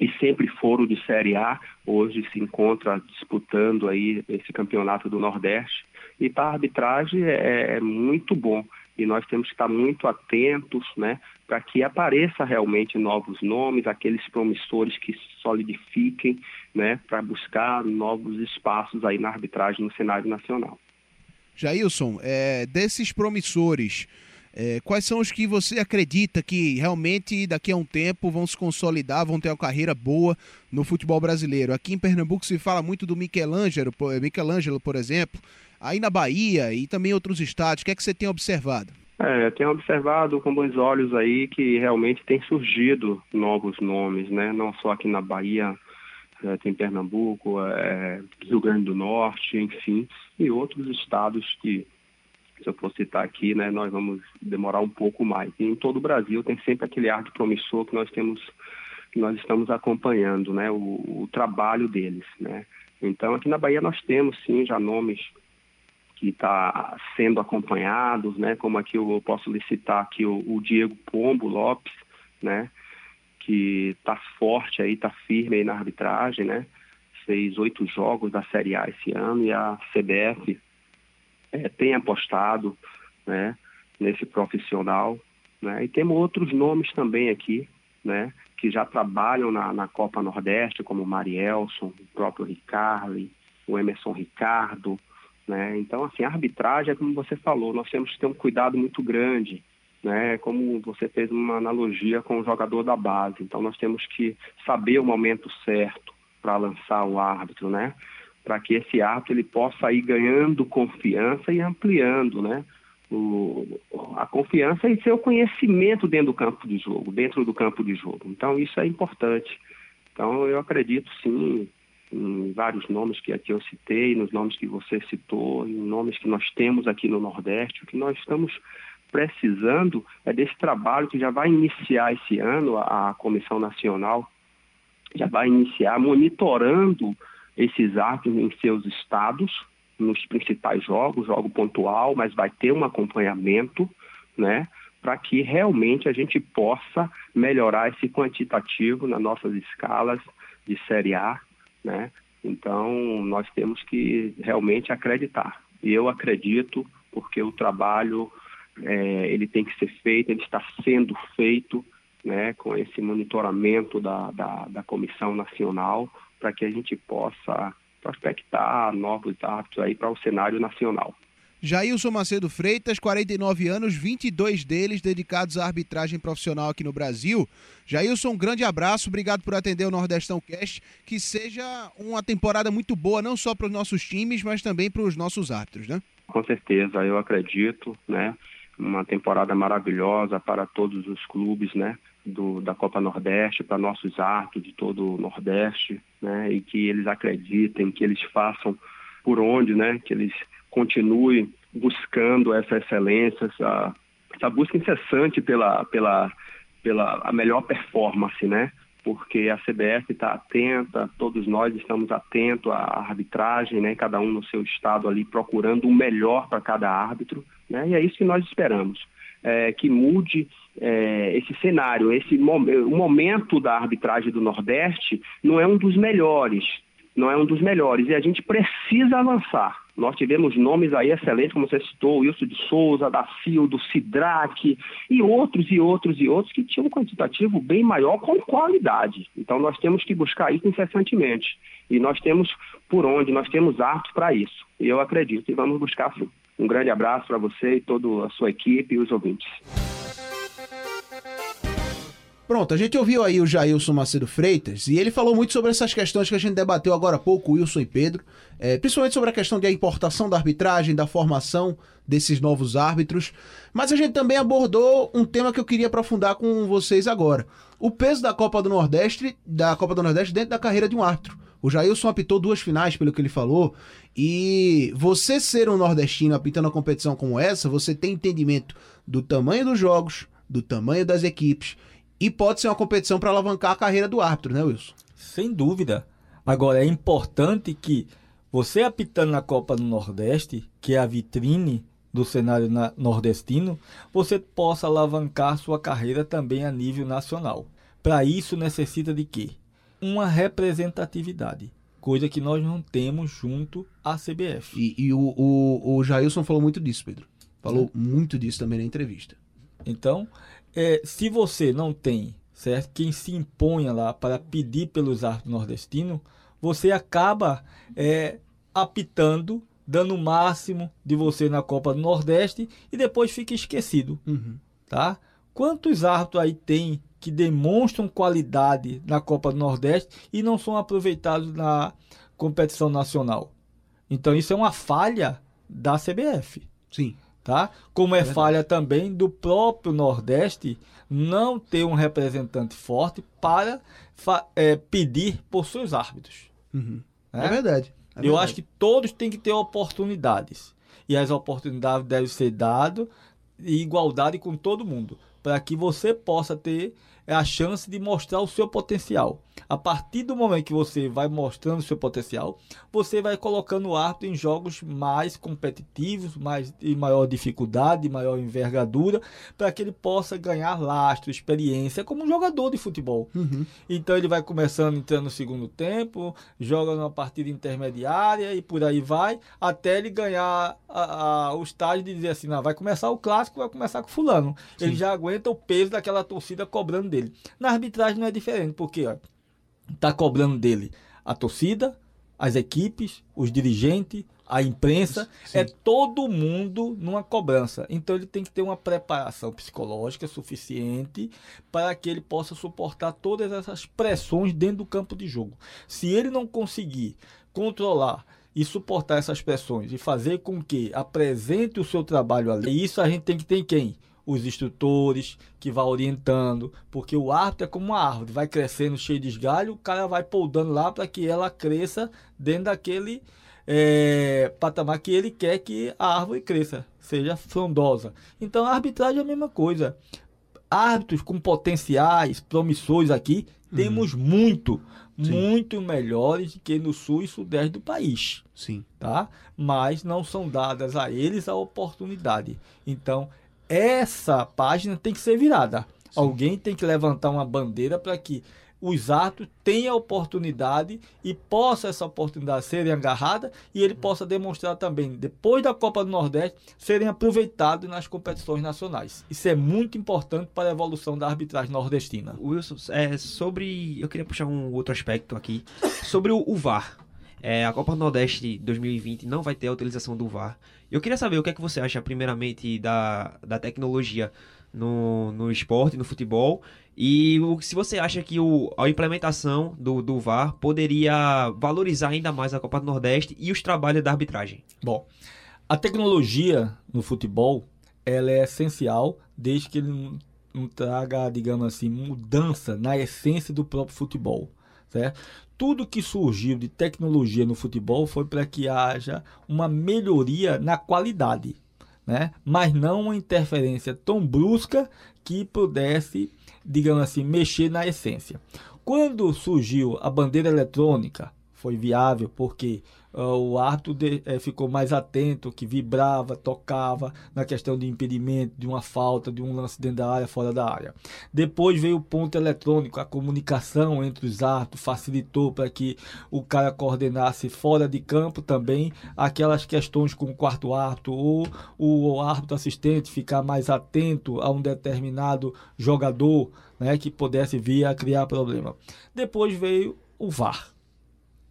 e sempre foram de Série A, hoje se encontra disputando aí esse campeonato do Nordeste. E para a arbitragem é, é, muito bom. E nós temos que estar muito atentos né, para que apareça realmente novos nomes, aqueles promissores que solidifiquem né, para buscar novos espaços aí na arbitragem no cenário nacional. Jailson, é, desses promissores, é, quais são os que você acredita que realmente daqui a um tempo vão se consolidar, vão ter uma carreira boa no futebol brasileiro? Aqui em Pernambuco se fala muito do Michelangelo, Michelangelo por exemplo, aí na Bahia e também em outros estados. O que é que você tem observado? É, tenho observado com bons olhos aí que realmente tem surgido novos nomes, né? Não só aqui na Bahia, é, tem Pernambuco, é, Rio Grande do Norte, enfim, e outros estados que se eu for citar aqui, né, nós vamos demorar um pouco mais. E em todo o Brasil tem sempre aquele ar de promissor que nós temos, que nós estamos acompanhando, né, o, o trabalho deles, né. Então aqui na Bahia nós temos sim já nomes que está sendo acompanhados, né, como aqui eu posso licitar aqui o, o Diego Pombo Lopes, né, que está forte aí, está firme aí na arbitragem, né, fez oito jogos da Série A esse ano e a CBF é, tem apostado né, nesse profissional. Né? E temos outros nomes também aqui, né, que já trabalham na, na Copa Nordeste, como o Marielson, o próprio Ricardo, o Emerson Ricardo. Né? Então, assim, a arbitragem é como você falou, nós temos que ter um cuidado muito grande. Né, como você fez uma analogia com o jogador da base. Então, nós temos que saber o momento certo para lançar o árbitro, né? Para que esse ato ele possa ir ganhando confiança e ampliando, né? O, a confiança e seu conhecimento dentro do campo de jogo, dentro do campo de jogo. Então isso é importante. Então eu acredito sim em vários nomes que aqui eu citei, nos nomes que você citou, em nomes que nós temos aqui no Nordeste, o que nós estamos precisando é desse trabalho que já vai iniciar esse ano a, a Comissão Nacional já vai iniciar monitorando esses atos em seus estados, nos principais jogos, jogo pontual, mas vai ter um acompanhamento, né? Para que realmente a gente possa melhorar esse quantitativo nas nossas escalas de Série A, né? Então, nós temos que realmente acreditar. E eu acredito, porque o trabalho é, ele tem que ser feito, ele está sendo feito, né, com esse monitoramento da, da, da Comissão Nacional, para que a gente possa prospectar novos hábitos aí para o cenário nacional. Jailson Macedo Freitas, 49 anos, 22 deles dedicados à arbitragem profissional aqui no Brasil. Jailson, um grande abraço, obrigado por atender o Nordestão Cast. Que seja uma temporada muito boa, não só para os nossos times, mas também para os nossos árbitros, né? Com certeza, eu acredito, né? Uma temporada maravilhosa para todos os clubes, né? Do, da Copa Nordeste, para nossos árbitros de todo o Nordeste, né? E que eles acreditem, que eles façam por onde, né? Que eles continue buscando essa excelência, essa, essa busca incessante pela, pela, pela a melhor performance, né? Porque a CBF está atenta, todos nós estamos atentos à arbitragem, né? Cada um no seu estado ali procurando o melhor para cada árbitro, né? E é isso que nós esperamos. É, que mude é, esse cenário, esse o momento da arbitragem do Nordeste não é um dos melhores, não é um dos melhores e a gente precisa avançar. Nós tivemos nomes aí excelentes, como você citou, Wilson de Souza, da do Sidraque e outros e outros e outros que tinham um quantitativo bem maior com qualidade. Então nós temos que buscar isso incessantemente. E nós temos por onde, nós temos arte para isso. E eu acredito e vamos buscar sim. Um grande abraço para você e toda a sua equipe e os ouvintes. Pronto, a gente ouviu aí o Jailson Macedo Freitas e ele falou muito sobre essas questões que a gente debateu agora há pouco, Wilson e Pedro, é, principalmente sobre a questão da importação da arbitragem, da formação desses novos árbitros. Mas a gente também abordou um tema que eu queria aprofundar com vocês agora: o peso da Copa do Nordeste, da Copa do Nordeste dentro da carreira de um árbitro. O Jailson apitou duas finais, pelo que ele falou, e você ser um nordestino apitando uma competição como essa, você tem entendimento do tamanho dos jogos, do tamanho das equipes e pode ser uma competição para alavancar a carreira do árbitro, né, Wilson? Sem dúvida. Agora, é importante que você apitando na Copa do Nordeste, que é a vitrine do cenário nordestino, você possa alavancar sua carreira também a nível nacional. Para isso, necessita de quê? Uma representatividade, coisa que nós não temos junto à CBF. E, e o, o, o Jailson falou muito disso, Pedro. Falou é. muito disso também na entrevista. Então, é, se você não tem certo quem se imponha lá para pedir pelos árbitros nordestinos, você acaba é, apitando, dando o máximo de você na Copa do Nordeste e depois fica esquecido. Uhum. Tá? Quantos árbitros aí tem que demonstram qualidade na Copa do Nordeste e não são aproveitados na competição nacional? Então isso é uma falha da CBF. Sim tá? Como é, é falha também do próprio Nordeste não ter um representante forte para é, pedir por seus árbitros. Uhum. Né? É verdade. É Eu acho que todos têm que ter oportunidades. E as oportunidades devem ser dadas em igualdade com todo mundo, para que você possa ter a chance de mostrar o seu potencial. A partir do momento que você vai mostrando seu potencial, você vai colocando o árbitro em jogos mais competitivos, mais de maior dificuldade, de maior envergadura, para que ele possa ganhar lastro, experiência como um jogador de futebol. Uhum. Então ele vai começando entrando no segundo tempo, joga numa partida intermediária e por aí vai, até ele ganhar a, a, o estágio de dizer assim, não, vai começar o clássico, vai começar com fulano. Sim. Ele já aguenta o peso daquela torcida cobrando dele. Na arbitragem não é diferente, porque ó, está cobrando dele a torcida, as equipes, os dirigentes, a imprensa, Sim. é todo mundo numa cobrança. Então ele tem que ter uma preparação psicológica suficiente para que ele possa suportar todas essas pressões dentro do campo de jogo. Se ele não conseguir controlar e suportar essas pressões e fazer com que apresente o seu trabalho ali, isso a gente tem que ter em quem? Os instrutores que vão orientando, porque o árbitro é como uma árvore, vai crescendo cheio de esgalho, o cara vai poldando lá para que ela cresça dentro daquele é, patamar que ele quer que a árvore cresça, seja frondosa. Então a arbitragem é a mesma coisa. Árbitros com potenciais, promissores aqui, temos uhum. muito, Sim. muito melhores do que no sul e sudeste do país. Sim. Tá? Mas não são dadas a eles a oportunidade. Então, essa página tem que ser virada. Sim. Alguém tem que levantar uma bandeira para que os atos tenham a oportunidade e possa essa oportunidade serem agarrada e ele possa demonstrar também, depois da Copa do Nordeste, serem aproveitados nas competições nacionais. Isso é muito importante para a evolução da arbitragem nordestina. Wilson, é, sobre. Eu queria puxar um outro aspecto aqui. Sobre o, o VAR. É, a Copa do Nordeste 2020 não vai ter a utilização do VAR. Eu queria saber o que é que você acha, primeiramente, da, da tecnologia no, no esporte, no futebol, e o, se você acha que o, a implementação do, do VAR poderia valorizar ainda mais a Copa do Nordeste e os trabalhos da arbitragem. Bom, a tecnologia no futebol ela é essencial desde que ele não, não traga, digamos assim, mudança na essência do próprio futebol. Certo? Tudo que surgiu de tecnologia no futebol foi para que haja uma melhoria na qualidade né? mas não uma interferência tão brusca que pudesse, digamos assim, mexer na essência. Quando surgiu a bandeira eletrônica, foi viável porque o árbitro de, uh, ficou mais atento, que vibrava, tocava na questão de impedimento, de uma falta, de um lance dentro da área, fora da área. Depois veio o ponto eletrônico, a comunicação entre os árbitros facilitou para que o cara coordenasse fora de campo também aquelas questões com o quarto árbitro ou o árbitro assistente ficar mais atento a um determinado jogador né, que pudesse vir a criar problema. Depois veio o VAR.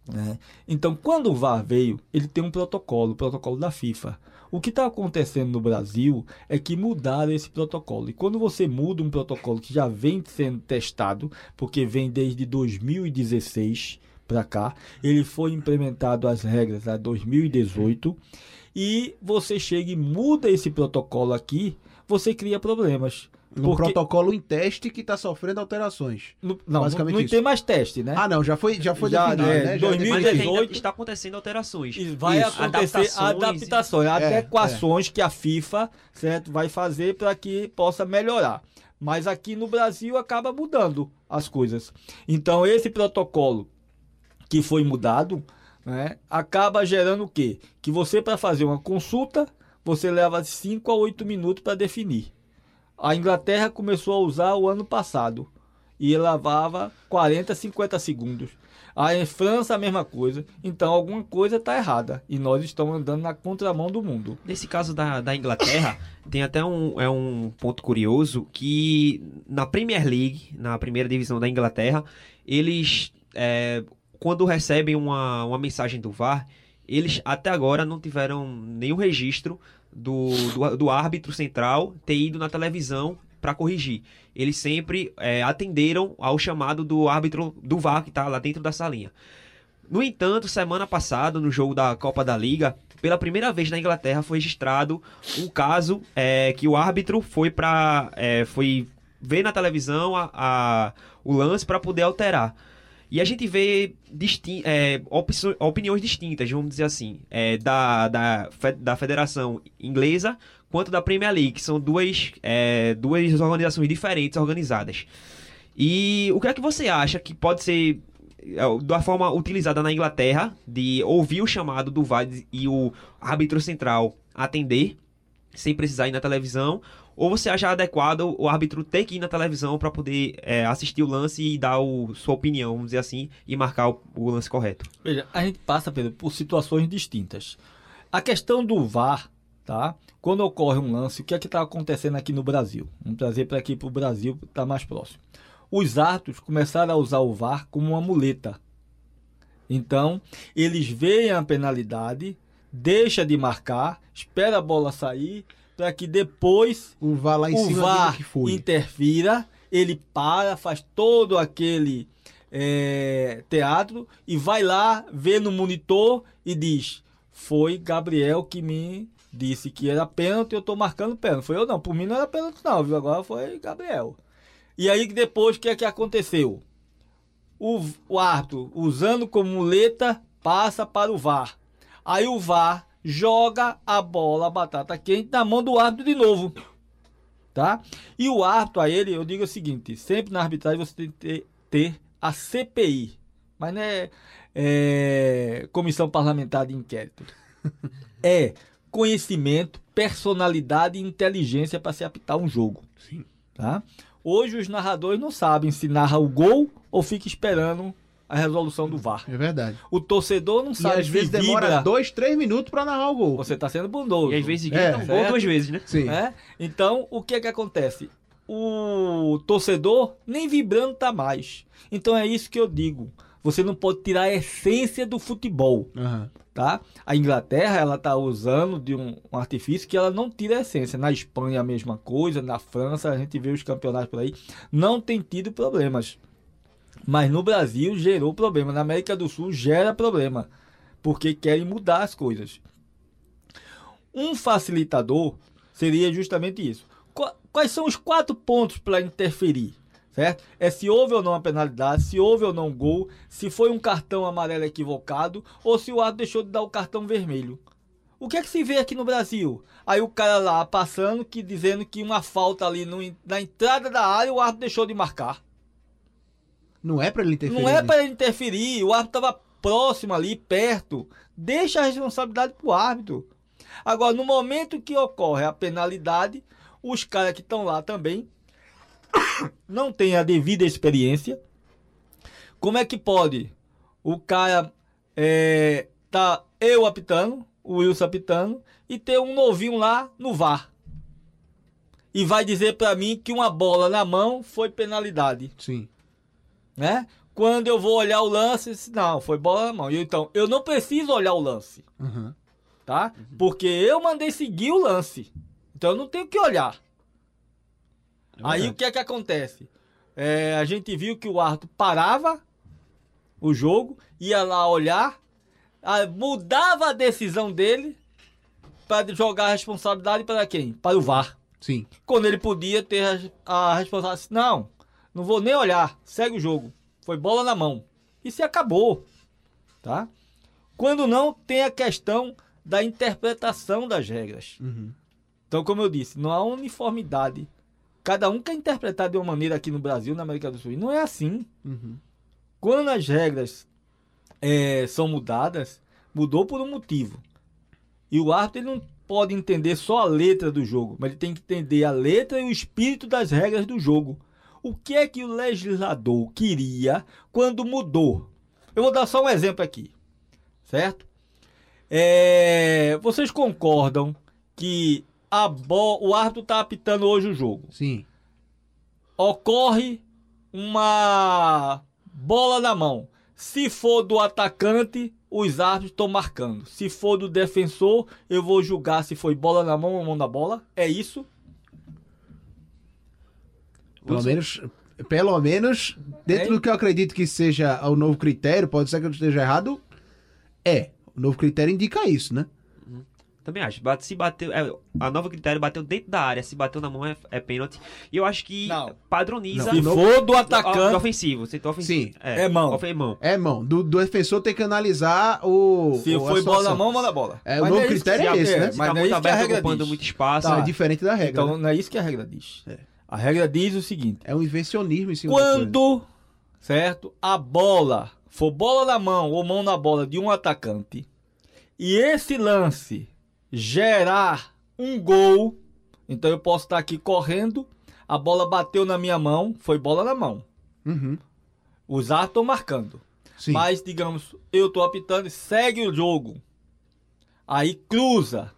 Né? Então, quando o VAR veio, ele tem um protocolo, o protocolo da FIFA. O que está acontecendo no Brasil é que mudaram esse protocolo. E quando você muda um protocolo que já vem sendo testado, porque vem desde 2016 para cá, ele foi implementado as regras em 2018, e você chega e muda esse protocolo aqui, você cria problemas. No Porque... protocolo em teste que está sofrendo alterações. No, não, Basicamente não, não tem mais teste, né? Ah, não, já foi, já foi já, definido, é, né? 2018 está acontecendo alterações. Vai Isso, acontecer adaptações, adaptações é, adequações é. que a FIFA certo, vai fazer para que possa melhorar. Mas aqui no Brasil acaba mudando as coisas. Então, esse protocolo que foi mudado né, acaba gerando o quê? Que você, para fazer uma consulta, você leva 5 a 8 minutos para definir. A Inglaterra começou a usar o ano passado e levava 40, 50 segundos. A França, a mesma coisa. Então, alguma coisa está errada. E nós estamos andando na contramão do mundo. Nesse caso da, da Inglaterra, tem até um, é um ponto curioso que na Premier League, na primeira divisão da Inglaterra, eles, é, quando recebem uma, uma mensagem do VAR, eles até agora não tiveram nenhum registro do, do, do árbitro central ter ido na televisão para corrigir. Eles sempre é, atenderam ao chamado do árbitro do VAR que está lá dentro da salinha. No entanto, semana passada, no jogo da Copa da Liga, pela primeira vez na Inglaterra foi registrado um caso é, que o árbitro foi para é, foi ver na televisão a, a o lance para poder alterar. E a gente vê é, opiniões distintas, vamos dizer assim, é, da, da, da Federação Inglesa quanto da Premier League, que são duas, é, duas organizações diferentes organizadas. E o que é que você acha que pode ser é, da forma utilizada na Inglaterra de ouvir o chamado do VAR e o árbitro central atender sem precisar ir na televisão ou você acha adequado o árbitro ter que ir na televisão para poder é, assistir o lance e dar o, sua opinião, vamos dizer assim, e marcar o, o, lance correto? Veja, a gente passa, Pedro, por situações distintas. A questão do VAR, tá? Quando ocorre um lance, o que é que está acontecendo aqui no Brasil? Vamos trazer para aqui para o Brasil, está mais próximo. Os árbitros começaram a usar o VAR como uma muleta. Então, eles veem a penalidade, deixa de marcar, espera a bola sair para que depois o VAR lá em o VAR que foi. interfira, ele para, faz todo aquele é, teatro e vai lá, vê no monitor e diz: Foi Gabriel que me disse que era pênalti, eu estou marcando pênalti. Foi eu não, por mim não era pênalti, não, viu? Agora foi Gabriel. E aí depois o que é que aconteceu? O, o árbitro, usando como muleta, passa para o VAR. Aí o VAR joga a bola, a batata quente, na mão do árbitro de novo. Tá? E o árbitro a ele, eu digo o seguinte: sempre na arbitragem você tem que ter, ter a CPI. Mas não é, é comissão parlamentar de inquérito. é conhecimento, personalidade e inteligência para se apitar um jogo. Sim. Tá? Hoje os narradores não sabem se narra o gol ou fica esperando a resolução do VAR. É verdade. O torcedor não E sabe às se vezes demora vibra. dois, três minutos pra narrar o gol. Você está sendo bondoso. E às vezes É, um gol duas vezes, né? Sim. né? Então, o que é que acontece? O torcedor nem vibrando tá mais. Então é isso que eu digo. Você não pode tirar a essência do futebol, Aham. tá? A Inglaterra, ela tá usando de um, um artifício que ela não tira a essência. Na Espanha a mesma coisa, na França a gente vê os campeonatos por aí, não tem tido problemas. Mas no Brasil gerou problema, na América do Sul gera problema, porque querem mudar as coisas. Um facilitador seria justamente isso. Qua- Quais são os quatro pontos para interferir? Certo? É se houve ou não a penalidade, se houve ou não gol, se foi um cartão amarelo equivocado ou se o árbitro deixou de dar o cartão vermelho. O que é que se vê aqui no Brasil? Aí o cara lá passando, que dizendo que uma falta ali no, na entrada da área o árbitro deixou de marcar. Não é pra ele interferir. Não é para ele interferir, o árbitro estava próximo ali, perto. Deixa a responsabilidade pro árbitro. Agora, no momento que ocorre a penalidade, os caras que estão lá também não têm a devida experiência. Como é que pode o cara é, tá eu apitando, o Wilson apitando, e ter um novinho lá no VAR? E vai dizer para mim que uma bola na mão foi penalidade Sim. Né? Quando eu vou olhar o lance, não, foi bola na mão. Então, eu não preciso olhar o lance, Aham. tá? Porque eu mandei seguir o lance. Então eu não tenho que olhar. Aí o que é que acontece? É, a gente viu que o árbitro parava o jogo, ia lá olhar, mudava a decisão dele para jogar a responsabilidade para quem? Para o VAR. Sim. Quando ele podia ter a, a responsabilidade. Não, não vou nem olhar. Segue o jogo. Foi bola na mão. E se acabou. Tá? Quando não, tem a questão da interpretação das regras. Uhum. Então, como eu disse, não há uniformidade. Cada um quer interpretar de uma maneira aqui no Brasil, na América do Sul. E não é assim. Uhum. Quando as regras eh, são mudadas, mudou por um motivo. E o árbitro não pode entender só a letra do jogo, mas ele tem que entender a letra e o espírito das regras do jogo. O que é que o legislador queria quando mudou? Eu vou dar só um exemplo aqui, certo? Eh, vocês concordam que a bo- o árbitro está apitando hoje o jogo? Sim. ocorre uma bola na mão. Se for do atacante, os árbitros estão marcando. Se for do defensor, eu vou julgar se foi bola na mão ou mão na bola. É isso? Pelo menos, pelo menos, dentro É. do que eu acredito que seja o novo critério, pode ser que eu esteja errado, é. O novo critério indica isso, né? Também acho. Se bateu. é, a nova critério bateu dentro da área. Se bateu na mão é, é pênalti. E eu acho que Não. padroniza. Se Não. for do Do atacante, ofensivo. Se for ofensivo. Sim. É mão. ofen- mão. É mão. Do, do defensor tem que analisar o. se o- a foi bola na mão, mão na bola. É, o novo isso critério que- é esse, né? Mas Se não tá é muito isso que a aberto, regra ocupando diz. muito espaço. Tá. é diferente da regra. Então né? não é isso que a regra diz. É. A regra diz o seguinte: É um invencionismo em cima. Quando, certo, a bola for bola na mão ou mão na bola de um atacante e esse lance gerar um gol, então eu posso estar aqui correndo, a bola bateu na minha mão, foi bola na mão. Uhum. Os árbitros estão marcando. Sim. Mas, digamos, eu tô apitando e segue o jogo. Aí cruza.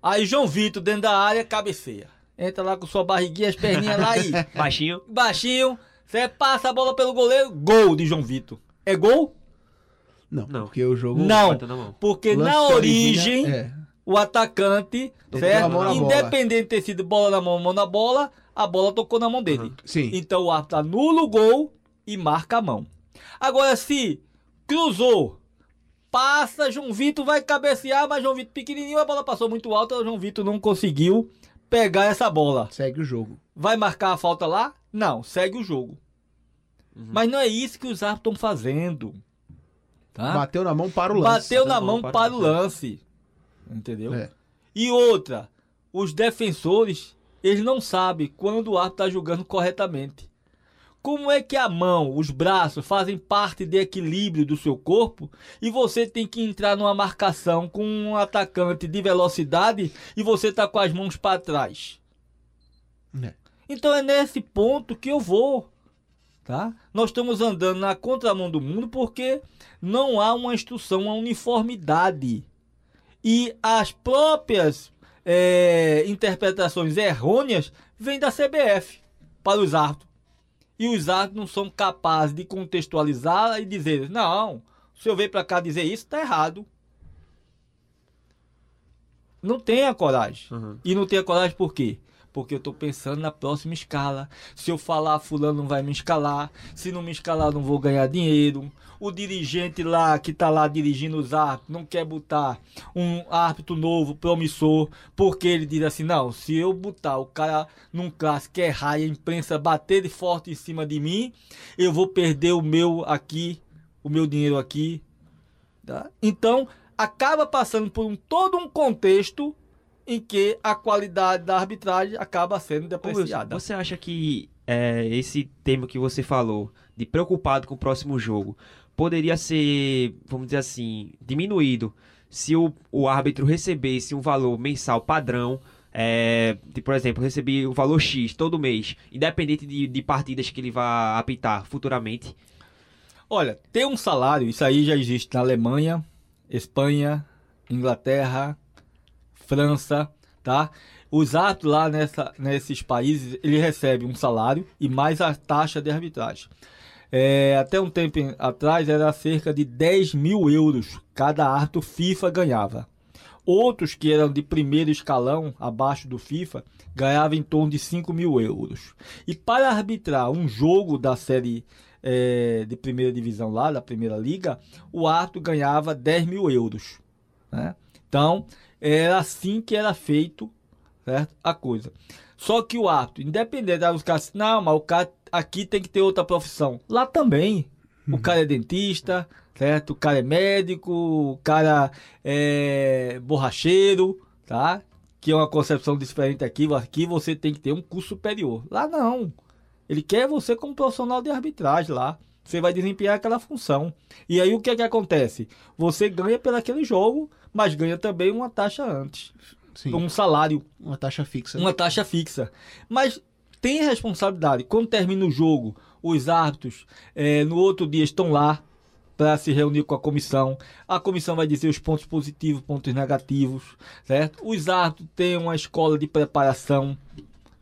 Aí João Vitor dentro da área cabeceia. Entra lá com sua barriguinha, as perninhas lá e Baixinho. baixinho, você passa a bola pelo goleiro, gol de João Vitor. É gol? Não, Não. porque o jogo. Não, na mão. porque lance na origem, É. o atacante, certo? Independente de ter sido bola na mão, mão na bola, a bola tocou na mão dele. Sim. Então o árbitro anula o gol e marca a mão. Agora, se cruzou, passa, João Vitor vai cabecear, mas João Vitor pequenininho, a bola passou muito alta, o João Vitor não conseguiu pegar essa bola. Segue o jogo. Vai marcar a falta lá? Não, segue o jogo. Uhum. Mas não é isso que os árbitros estão fazendo. Tá? Bateu na mão para o lance. Bateu na mão mão para para o o lance. Entendeu? É. E outra, os defensores, eles não sabem quando o árbitro está julgando corretamente. Como é que a mão, os braços fazem parte do equilíbrio do seu corpo e você tem que entrar numa marcação com um atacante de velocidade e você tá com as mãos para trás? É. Então é nesse ponto que eu vou. Tá? Nós estamos andando na contramão do mundo porque não há uma instrução, uma uniformidade. E as próprias é, interpretações errôneas vêm da CBF para os árbitros e os árbitros não são capazes de contextualizar e dizer: não, se eu veio para cá dizer isso, está errado. Não tenha coragem. Uhum. E não tenha coragem por quê? Porque eu estou pensando na próxima escala. Se eu falar, fulano não vai me escalar. Se não me escalar, não vou ganhar dinheiro. O dirigente lá que está lá dirigindo os árbitros não quer botar um árbitro novo, promissor, porque ele diz assim: não, se eu botar o cara num clássico errar e a imprensa bater de forte em cima de mim, eu vou perder o meu aqui, o meu dinheiro aqui. Tá? Então, acaba passando por um, todo um contexto em que a qualidade da arbitragem acaba sendo Wilson, depreciada. Você acha que é, esse tema que você falou, de preocupado com o próximo jogo, poderia ser, vamos dizer assim, diminuído se o, o árbitro recebesse um valor mensal padrão? É, de, por exemplo, receber o valor X todo mês, independente de, de partidas que ele vá apitar futuramente. Olha, ter um salário, isso aí já existe na Alemanha, Espanha, Inglaterra, França, tá? Os atos lá nessa, nesses países, ele recebe um salário e mais a taxa de arbitragem. É, até um tempo em- atrás era cerca de 10 mil euros cada árbitro FIFA ganhava. Outros que eram de primeiro escalão, abaixo do FIFA, ganhavam em torno de 5 mil euros. E para arbitrar um jogo da série é, de primeira divisão lá, da primeira liga, o árbitro ganhava 10 mil euros. né? Então, era assim que era feito certo? a coisa. Só que o árbitro, independente dos caras, não, mas o cara aqui tem que ter outra profissão. Lá também. O cara é dentista, certo? O cara é médico, o cara é borracheiro, tá? Que é uma concepção diferente aqui. Aqui você tem que ter um curso superior. Lá não. Ele quer você como profissional de arbitragem lá. Você vai desempenhar aquela função. E aí o que é que acontece? Você ganha pelo aquele jogo, mas ganha também uma taxa antes. Sim. Um salário Uma taxa fixa. uma taxa fixa. Mas tem responsabilidade. Quando termina o jogo, os árbitros eh, no outro dia estão lá para se reunir com a comissão. A comissão vai dizer os pontos positivos, pontos negativos, certo? Os árbitros têm uma escola de preparação,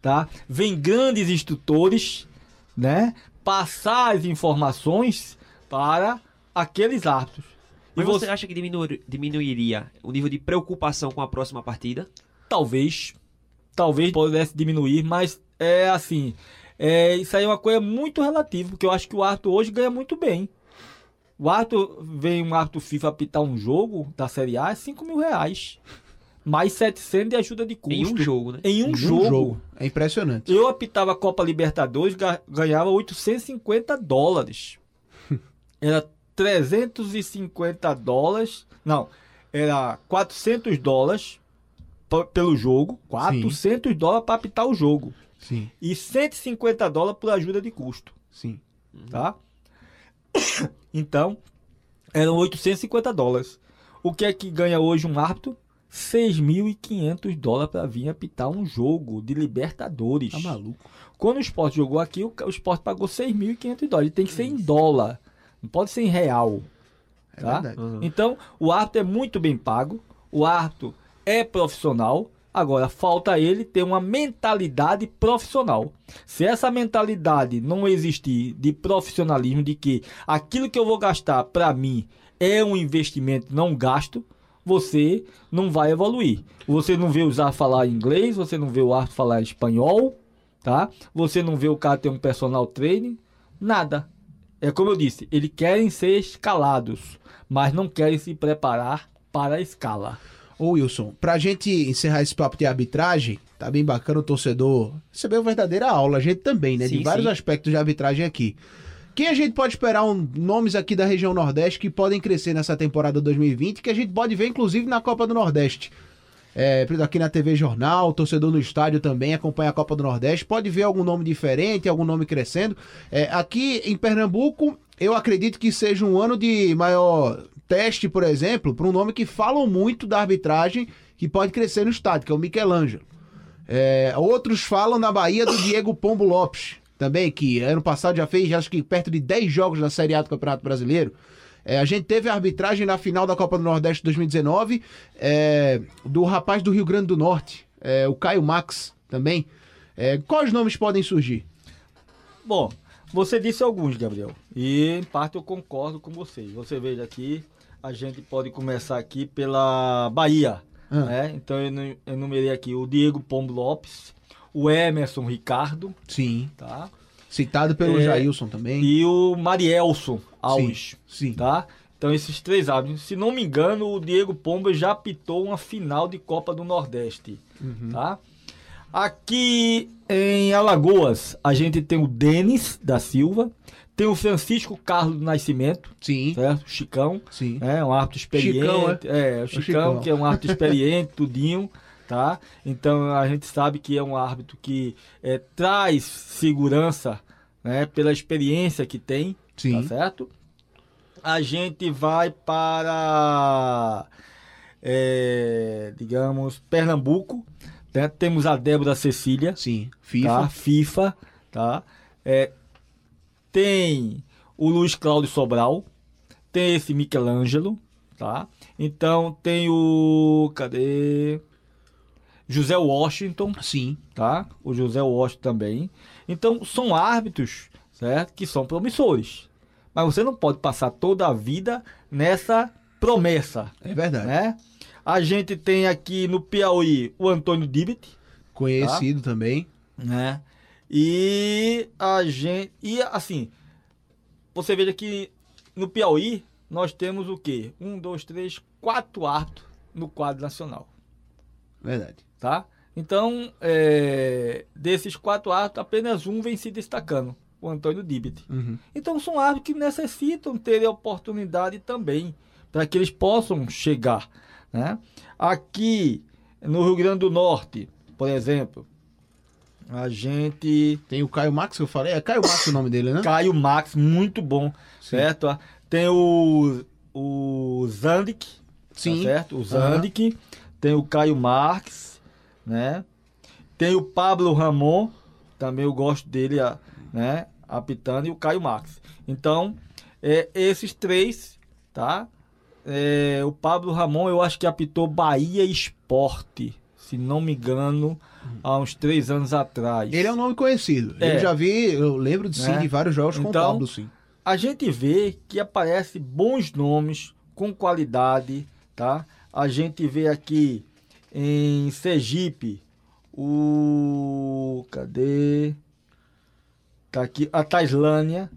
tá? Vem grandes instrutores, né? Passar as informações para aqueles árbitros. E Mas você você acha que diminui- diminuiria o nível de preocupação com a próxima partida? Talvez. Talvez pudesse diminuir, mas é assim. É, isso aí é uma coisa muito relativa, porque eu acho que o árbitro hoje ganha muito bem. O árbitro, vem um árbitro FIFA apitar um jogo da Série A, é 5 mil reais. Mais 700 de ajuda de custo. Em um jogo, né? Em um Em jogo. É impressionante. Eu apitava a Copa Libertadores, ga- ganhava 850 dólares. Era 350 dólares. Não, era 400 dólares pelo jogo. 400 dólares para apitar o jogo. Sim, E 150 dólares por ajuda de custo. sim. Tá? Então, eram 850 dólares. O que é que ganha hoje um árbitro? 6.500 dólares para vir apitar um jogo de Libertadores. Tá maluco. Quando o esporte jogou aqui, o, o esporte pagou 6.500 dólares. Tem que ser em dólar. Não pode ser em real. É Tá? verdade. Então, o árbitro é muito bem pago. O árbitro é profissional. Agora, falta a ele ter uma mentalidade profissional. Se essa mentalidade não existir de profissionalismo, de que aquilo que eu vou gastar para mim é um investimento, não gasto, você não vai evoluir. Você não vê usar falar inglês, você não vê o árbitro falar espanhol, tá? Você não vê o cara ter um personal training, nada. É como eu disse, eles querem ser escalados, mas não querem se preparar para a escala. Ô Wilson, pra gente encerrar esse papo de arbitragem, tá bem bacana o torcedor receber uma verdadeira aula, a gente também, né? de Sim, vários sim. aspectos de arbitragem aqui. Quem a gente pode esperar um, nomes aqui da região Nordeste que podem crescer nessa temporada 2020, que a gente pode ver inclusive na Copa do Nordeste? é, aqui na TV Jornal, torcedor no estádio também, acompanha a Copa do Nordeste, pode ver algum nome diferente, algum nome crescendo. É, aqui em Pernambuco, eu acredito que seja um ano de maior teste, por exemplo, para um nome que falam muito da arbitragem que pode crescer no estádio, que é o Michelangelo. É, outros falam na Bahia do Diego Pombo Lopes, também, que ano passado já fez, acho que perto de 10 jogos na Série A do Campeonato Brasileiro. É, a gente teve a arbitragem na final da Copa do Nordeste 2019 é, do rapaz do Rio Grande do Norte, é, o Caio Max também. É, quais nomes podem surgir? Bom, você disse alguns, Gabriel, e em parte eu concordo com vocês. Você veja aqui, a gente pode começar aqui pela Bahia. Ah. Né? Então eu enumerei aqui o Diego Pombo Lopes, o Emerson Ricardo. Sim. Tá? Citado pelo é, Jailson também. E o Marielson Alves. Sim, sim. Tá? Então, esses três árbitros. Se não me engano, o Diego Pomba já apitou uma final de Copa do Nordeste. Uhum. Tá? Aqui em Alagoas, a gente tem o Denis da Silva. Tem o Francisco Carlos do Nascimento. Sim. Certo? Chicão. Sim. É, um árbitro experiente. Chicão, é? é, o Chicão, o Chicão, que é um árbitro experiente, tudinho tá? Então a gente sabe que é um árbitro que é, traz segurança, né? Pela experiência que tem, Sim. tá certo? A gente vai para, é, digamos, Pernambuco, né? Temos a Débora Cecília. Sim, FIFA. Tá? FIFA, tá? É, tem o Luiz Cláudio Sobral, tem esse Michelangelo, tá? Então tem o. Cadê? José Washington. Sim. Tá? O José Washington também. Então, são árbitros, certo? Que são promissores. Mas você não pode passar toda a vida nessa promessa. É verdade. Né? A gente tem aqui no Piauí o Antônio Dibit. Conhecido tá? também. Né? E a gente. E assim, você veja que no Piauí nós temos o quê? Um, dois, três, quatro árbitros no quadro nacional. Verdade tá? Então, é, desses quatro árbitros, apenas um vem se destacando, o Antônio Dibit. Uhum. Então, são árbitros que necessitam ter a oportunidade também, para que eles possam chegar. Né? Aqui, no Rio Grande do Norte, por exemplo, a gente... Tem o Caio Max eu falei, é Caio Max o nome dele, né? Caio Max, muito bom, Sim. certo? Tem o, o Zandik, tá Sim. Tá certo? O Zandik, uhum. tem o Caio Marques, né? Tem o Pablo Ramon, também eu gosto dele, né? Apitando, e o Caio Max. Então, é, esses três, tá? É, o Pablo Ramon, eu acho que apitou Bahia Esporte, se não me engano, há uns três anos atrás. Ele é um nome conhecido. É. Eu já vi, eu lembro de sim, né? de vários jogos então, com o então, Pablo, sim. A gente vê que aparece bons nomes, com qualidade, tá? A gente vê aqui em Sergipe, o. Cadê? Tá aqui a Taislânia,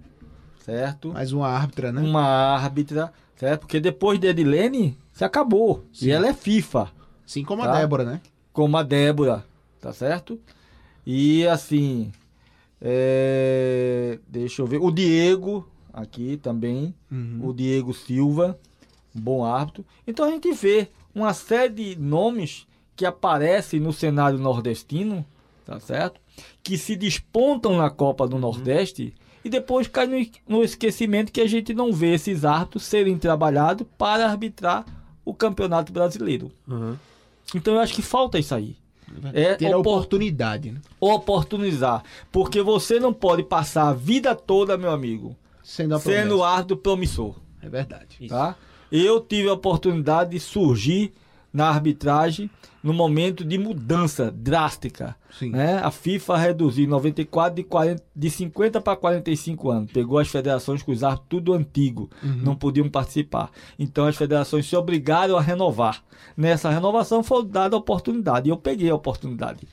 certo? Mais uma árbitra, né? Uma árbitra, certo? Porque depois de Edilene, se acabou. Sim. E ela é FIFA. Sim, como tá? a Débora, né? Como a Débora, tá certo? E assim. É... Deixa eu ver. O Diego, aqui também. Uhum. O Diego Silva, bom árbitro. Então a gente vê uma série de nomes que aparecem no cenário nordestino, tá certo? Que se despontam na Copa do uhum. Nordeste e depois cai no, no, esquecimento que a gente não vê esses árbitros serem trabalhados para arbitrar o Campeonato Brasileiro. Uhum. Então eu acho que falta isso aí. É ter a oportunidade. Né? Oportunizar. Porque você não pode passar a vida toda, meu amigo, sendo, sendo árbitro promissor. É verdade. Tá? Eu tive a oportunidade de surgir na arbitragem no momento de mudança drástica. Sim. Né? A FIFA reduziu em 94 de, 40, de 50 para 45 anos. Pegou as federações que usavam tudo antigo, uhum. não podiam participar. Então as federações se obrigaram a renovar. Nessa renovação foi dada a oportunidade. E eu peguei a oportunidade.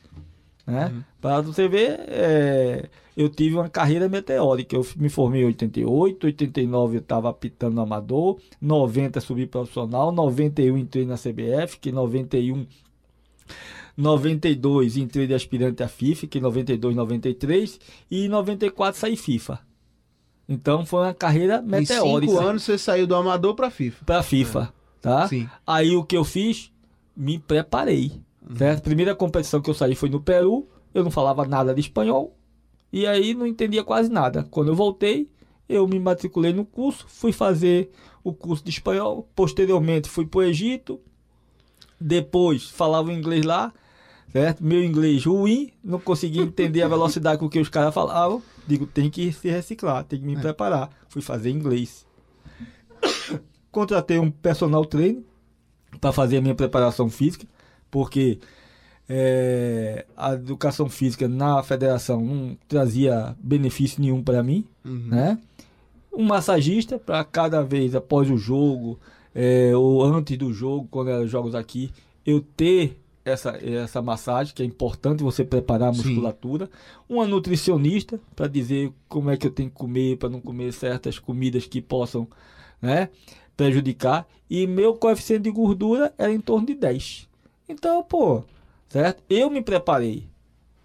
Né? Uhum. Para você ver, é, eu tive uma carreira meteórica. Eu me formei em 88, 89 eu estava apitando no amador, 90 subi profissional, 91 entrei na CBF, que 91 92 entrei de aspirante à FIFA, que 92, 93 e em 94 saí FIFA. Então foi uma carreira meteórica. Em cinco anos você saiu do amador para FIFA. Para FIFA, é. tá? Sim. Aí o que eu fiz? me preparei. Certo? Primeira competição que eu saí foi no Peru, eu não falava nada de espanhol e aí não entendia quase nada. Quando eu voltei, eu me matriculei no curso, fui fazer o curso de espanhol, posteriormente fui para o Egito, depois falava inglês lá, certo? Meu inglês ruim, não conseguia entender a velocidade com que os caras falavam. Digo, tem que se reciclar, tem que me preparar. Fui fazer inglês. Contratei um personal trainer para fazer a minha preparação física, porque é, a educação física na federação não trazia benefício nenhum para mim, né? Um massagista para cada vez após o jogo é, ou antes do jogo, quando eram jogos aqui, eu ter essa, essa massagem, que é importante você preparar a Sim. musculatura. Uma nutricionista para dizer como é que eu tenho que comer, para não comer certas comidas que possam né, prejudicar. E meu coeficiente de gordura era em torno de 10. Então, pô, certo? Eu me preparei.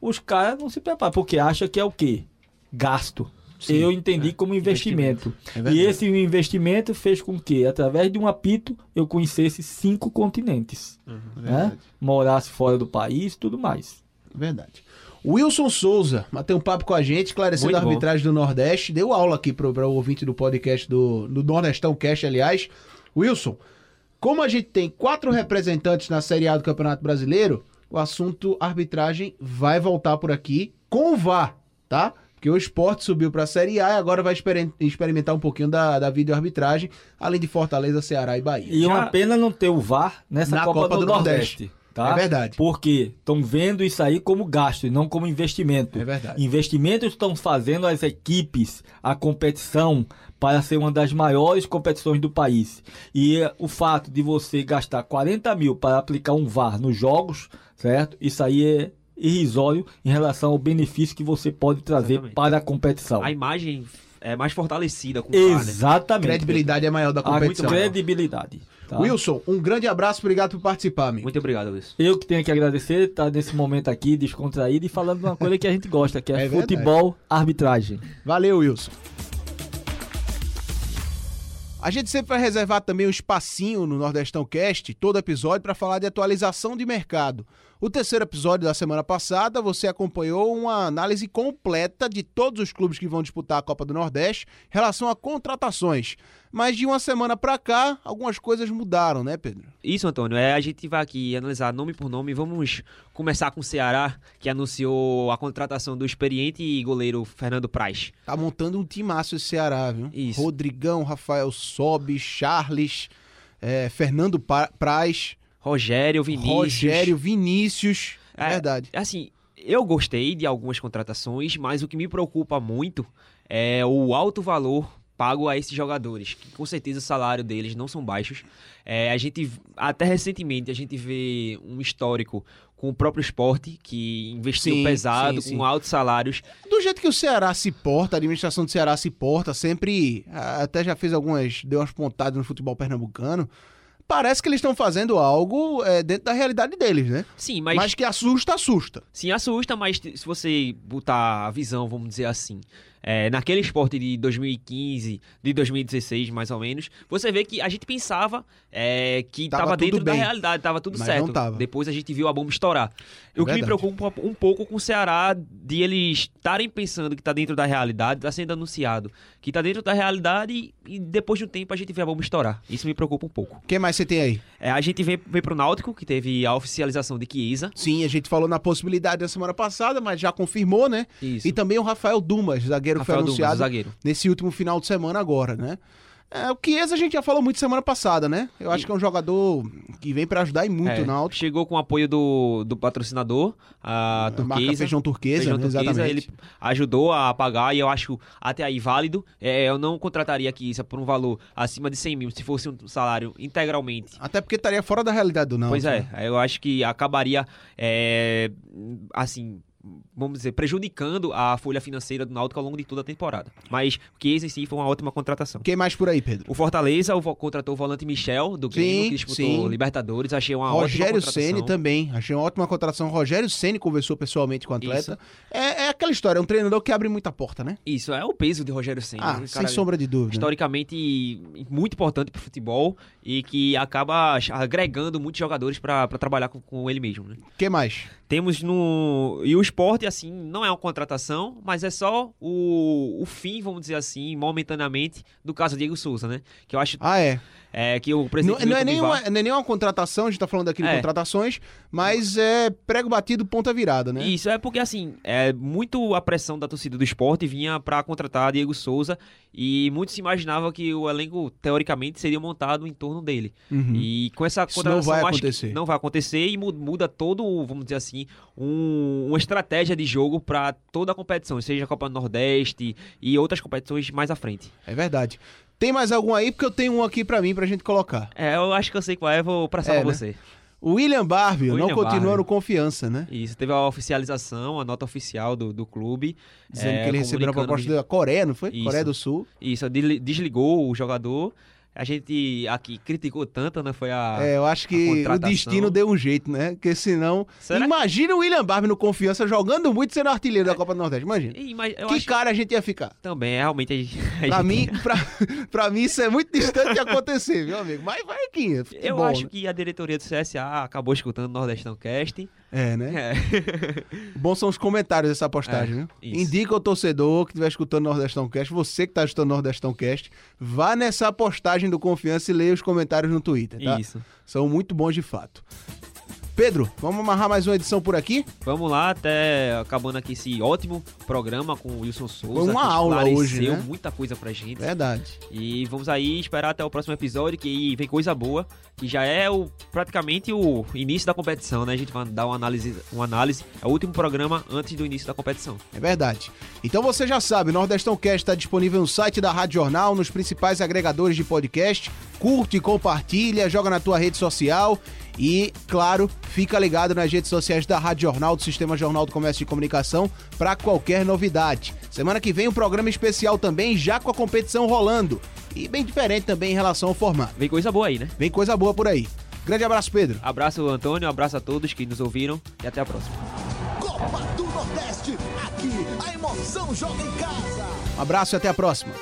Os caras não se preparam, porque acham que é o quê? Gasto. Sim, eu entendi como investimento. e esse investimento fez com que, através de um apito, eu conhecesse cinco continentes. Né? Morasse fora do país tudo mais. Verdade. Wilson Souza, bateu um papo com a gente, esclarecendo a arbitragem do Nordeste. Deu aula aqui para o ouvinte do podcast do, do Nordestão Cast, aliás. Wilson, como a gente tem quatro representantes na Série A do Campeonato Brasileiro, o assunto arbitragem vai voltar por aqui com o VAR, tá? Porque o esporte subiu para a Série A e agora vai experim- experimentar um pouquinho da, da videoarbitragem, além de Fortaleza, Ceará e Bahia. E é uma pena não ter o VAR nessa Copa, Copa do, do Nordeste. Nordeste. Tá? É verdade. Porque estão vendo isso aí como gasto e não como investimento. É verdade. Investimentos estão fazendo as equipes, a competição, para ser uma das maiores competições do país. E o fato de você gastar 40 mil para aplicar um VAR nos jogos, certo? Isso aí é irrisório em relação ao benefício que você pode trazer Exatamente. para a competição. A imagem é mais fortalecida com o VAR, né? Exatamente. Credibilidade é maior da A competição. credibilidade. Tá? Wilson, um grande abraço, obrigado por participar, amigo. Muito obrigado, Luiz. Eu que tenho que agradecer, estar nesse momento aqui, descontraído e falando de uma coisa que a gente gosta, que é, É verdade. futebol, arbitragem. Valeu, Wilson. A gente sempre vai reservar também um espacinho no Nordestão Cast, todo episódio, para falar de atualização de mercado. O terceiro episódio da semana passada, você acompanhou uma análise completa de todos os clubes que vão disputar a Copa do Nordeste em relação a contratações. Mas de uma semana para cá, algumas coisas mudaram, né, Pedro? Isso, Antônio. É, a gente vai aqui analisar nome por nome. Vamos começar com o Ceará, que anunciou a contratação do experiente goleiro Fernando Praz. Tá montando um timaço esse Ceará, viu? Isso. Rodrigão, Rafael Sobe, Charles, eh, Fernando Praz. Rogério, Vinícius. Rogério, Vinícius. É, É, verdade. Assim, eu gostei de algumas contratações, mas o que me preocupa muito é o alto valor pago a esses jogadores, que com certeza o salário deles não são baixos. É, a gente, até recentemente, a gente vê um histórico com o próprio esporte, que investiu Sim, pesado, sim, sim. com altos salários. Do jeito que o Ceará se porta, a administração do Ceará se porta, sempre. Até já fez algumas. Deu umas pontadas no futebol pernambucano. Parece que eles estão fazendo algo eh, dentro da realidade deles, né? Sim, Mas, mas, que assusta, assusta. sim, assusta, mas se você botar a visão, vamos dizer assim, é, naquele esporte de 2015, de 2016, mais ou menos, você vê que a gente pensava é, que Tava estava dentro da bem. realidade, estava tudo Mas certo. Depois a gente viu a bomba estourar. É o que me preocupa um pouco com o Ceará, de eles estarem pensando que está dentro da realidade, está sendo anunciado que está dentro da realidade e, depois de um tempo a gente vê a bomba estourar. Isso me preocupa um pouco. O que mais você tem aí? É, a gente vem, vem pro Náutico, que teve a oficialização de Chiesa. Sim, a gente falou na possibilidade da semana passada, mas já confirmou, né? Isso. E também o Rafael Dumas, zagueiro que foi Rafael Dumas, anunciado zagueiro. nesse último final de semana agora, né? É, o Chiesa a gente já falou muito semana passada, né? Eu acho que é um jogador que vem pra ajudar e muito É, o Náutico. Chegou com o apoio do, do patrocinador, a marca Turquesa. Feijão Turquesa, Feijão né? Turquesa, exatamente. ele ajudou a pagar e eu acho até aí válido. É, eu não contrataria aqui isso por um valor acima de 100 mil, se fosse um salário integralmente. Até porque estaria fora da realidade do Náutico. pois é, né? eu acho que acabaria, é, assim, vamos dizer, prejudicando a folha financeira do Náutico ao longo de toda a temporada. Mas o Chiesa em si foi uma ótima contratação. Quem mais por aí, Pedro? O Fortaleza o, contratou o volante Michel, do Grêmio, Sim, que disputou sim. Libertadores. Achei uma Rogério ótima contratação. Ceni também. Achei uma ótima contratação. Rogério Ceni conversou pessoalmente com o atleta. É, é aquela história, é um treinador que abre muita porta, né? Isso, é o peso de Rogério Ceni. Ah, né? sem sombra de dúvida. historicamente muito importante pro futebol e que acaba agregando muitos jogadores para trabalhar com, com ele mesmo, né? O que mais? Temos no. E o esporte, assim, não é uma contratação, mas é só o, o fim, vamos dizer assim, momentaneamente, do caso Diego Souza, né? Que eu acho Ah, é. É, que o Não, presidente. não é Milton nenhuma, Bivar- não é nenhuma contratação, a gente tá falando aqui de É. contratações, mas é prego batido, ponta virada, né? Isso, é porque assim, é muito a pressão da torcida do esporte vinha para contratar Diego Souza e muito se imaginava que o elenco, teoricamente, seria montado em torno dele. Uhum. E com essa Isso não vai acontecer. não vai acontecer e mu- muda todo, vamos dizer assim, um- uma estratégia de jogo para toda a competição, seja a Copa do Nordeste e outras competições mais à frente. É verdade. Tem mais algum aí? Porque eu tenho um aqui pra mim pra gente colocar. É, eu acho que eu sei qual é, vou passar É, pra né? você. O William Barbie William não continua no confiança, né? Isso, teve a oficialização, a nota oficial do, do clube. Dizendo é, que ele recebeu comunicando proposta da Coreia, não foi? Isso. Coreia do Sul. Isso, desli- desligou o jogador. A gente aqui criticou tanto, né? Foi a. É, eu acho que o destino deu um jeito, né? Porque senão. Será Imagina o William Barbie no confiança jogando muito sendo artilheiro da Copa do Nordeste. Imagina. Eu que acho cara a gente ia ficar? também, realmente. A gente, Pra mim, pra, pra mim, isso é muito distante de acontecer, viu, amigo? Mas vai aqui. é Eu acho né? que a diretoria do CSA acabou escutando o Nordestão Cast. É, né? É. Bom são os comentários dessa postagem, É, viu? isso. Indica o torcedor que estiver escutando o Nordestão Cast, você que está escutando o Nordestão Cast, vá nessa postagem do Confiança e leia os comentários no Twitter, tá? Isso. São muito bons de fato. Pedro, vamos amarrar mais uma edição por aqui? Vamos lá, até acabando aqui esse ótimo programa com o Wilson Souza. Foi uma aula hoje, né? muita coisa pra gente. Verdade. E vamos aí esperar até o próximo episódio, que vem coisa boa, que já é o, praticamente o início da competição, né? A gente vai dar uma análise, uma análise. É o último programa antes do início da competição. É verdade. Então você já sabe, Nordestão Cast está disponível no site da Rádio Jornal, nos principais agregadores de podcast. Curte, compartilha, joga na tua rede social e, claro, fica ligado nas redes sociais da Rádio Jornal, do Sistema Jornal do Comércio e Comunicação, para qualquer novidade. Semana que vem um programa especial também, já com a competição rolando. E bem diferente também em relação ao formato. Vem coisa boa aí, né? Vem coisa boa por aí. Grande abraço, Pedro. Abraço, Antônio, abraço a todos que nos ouviram e até a próxima. Copa do Nordeste, aqui a emoção joga em casa. Um abraço e até a próxima.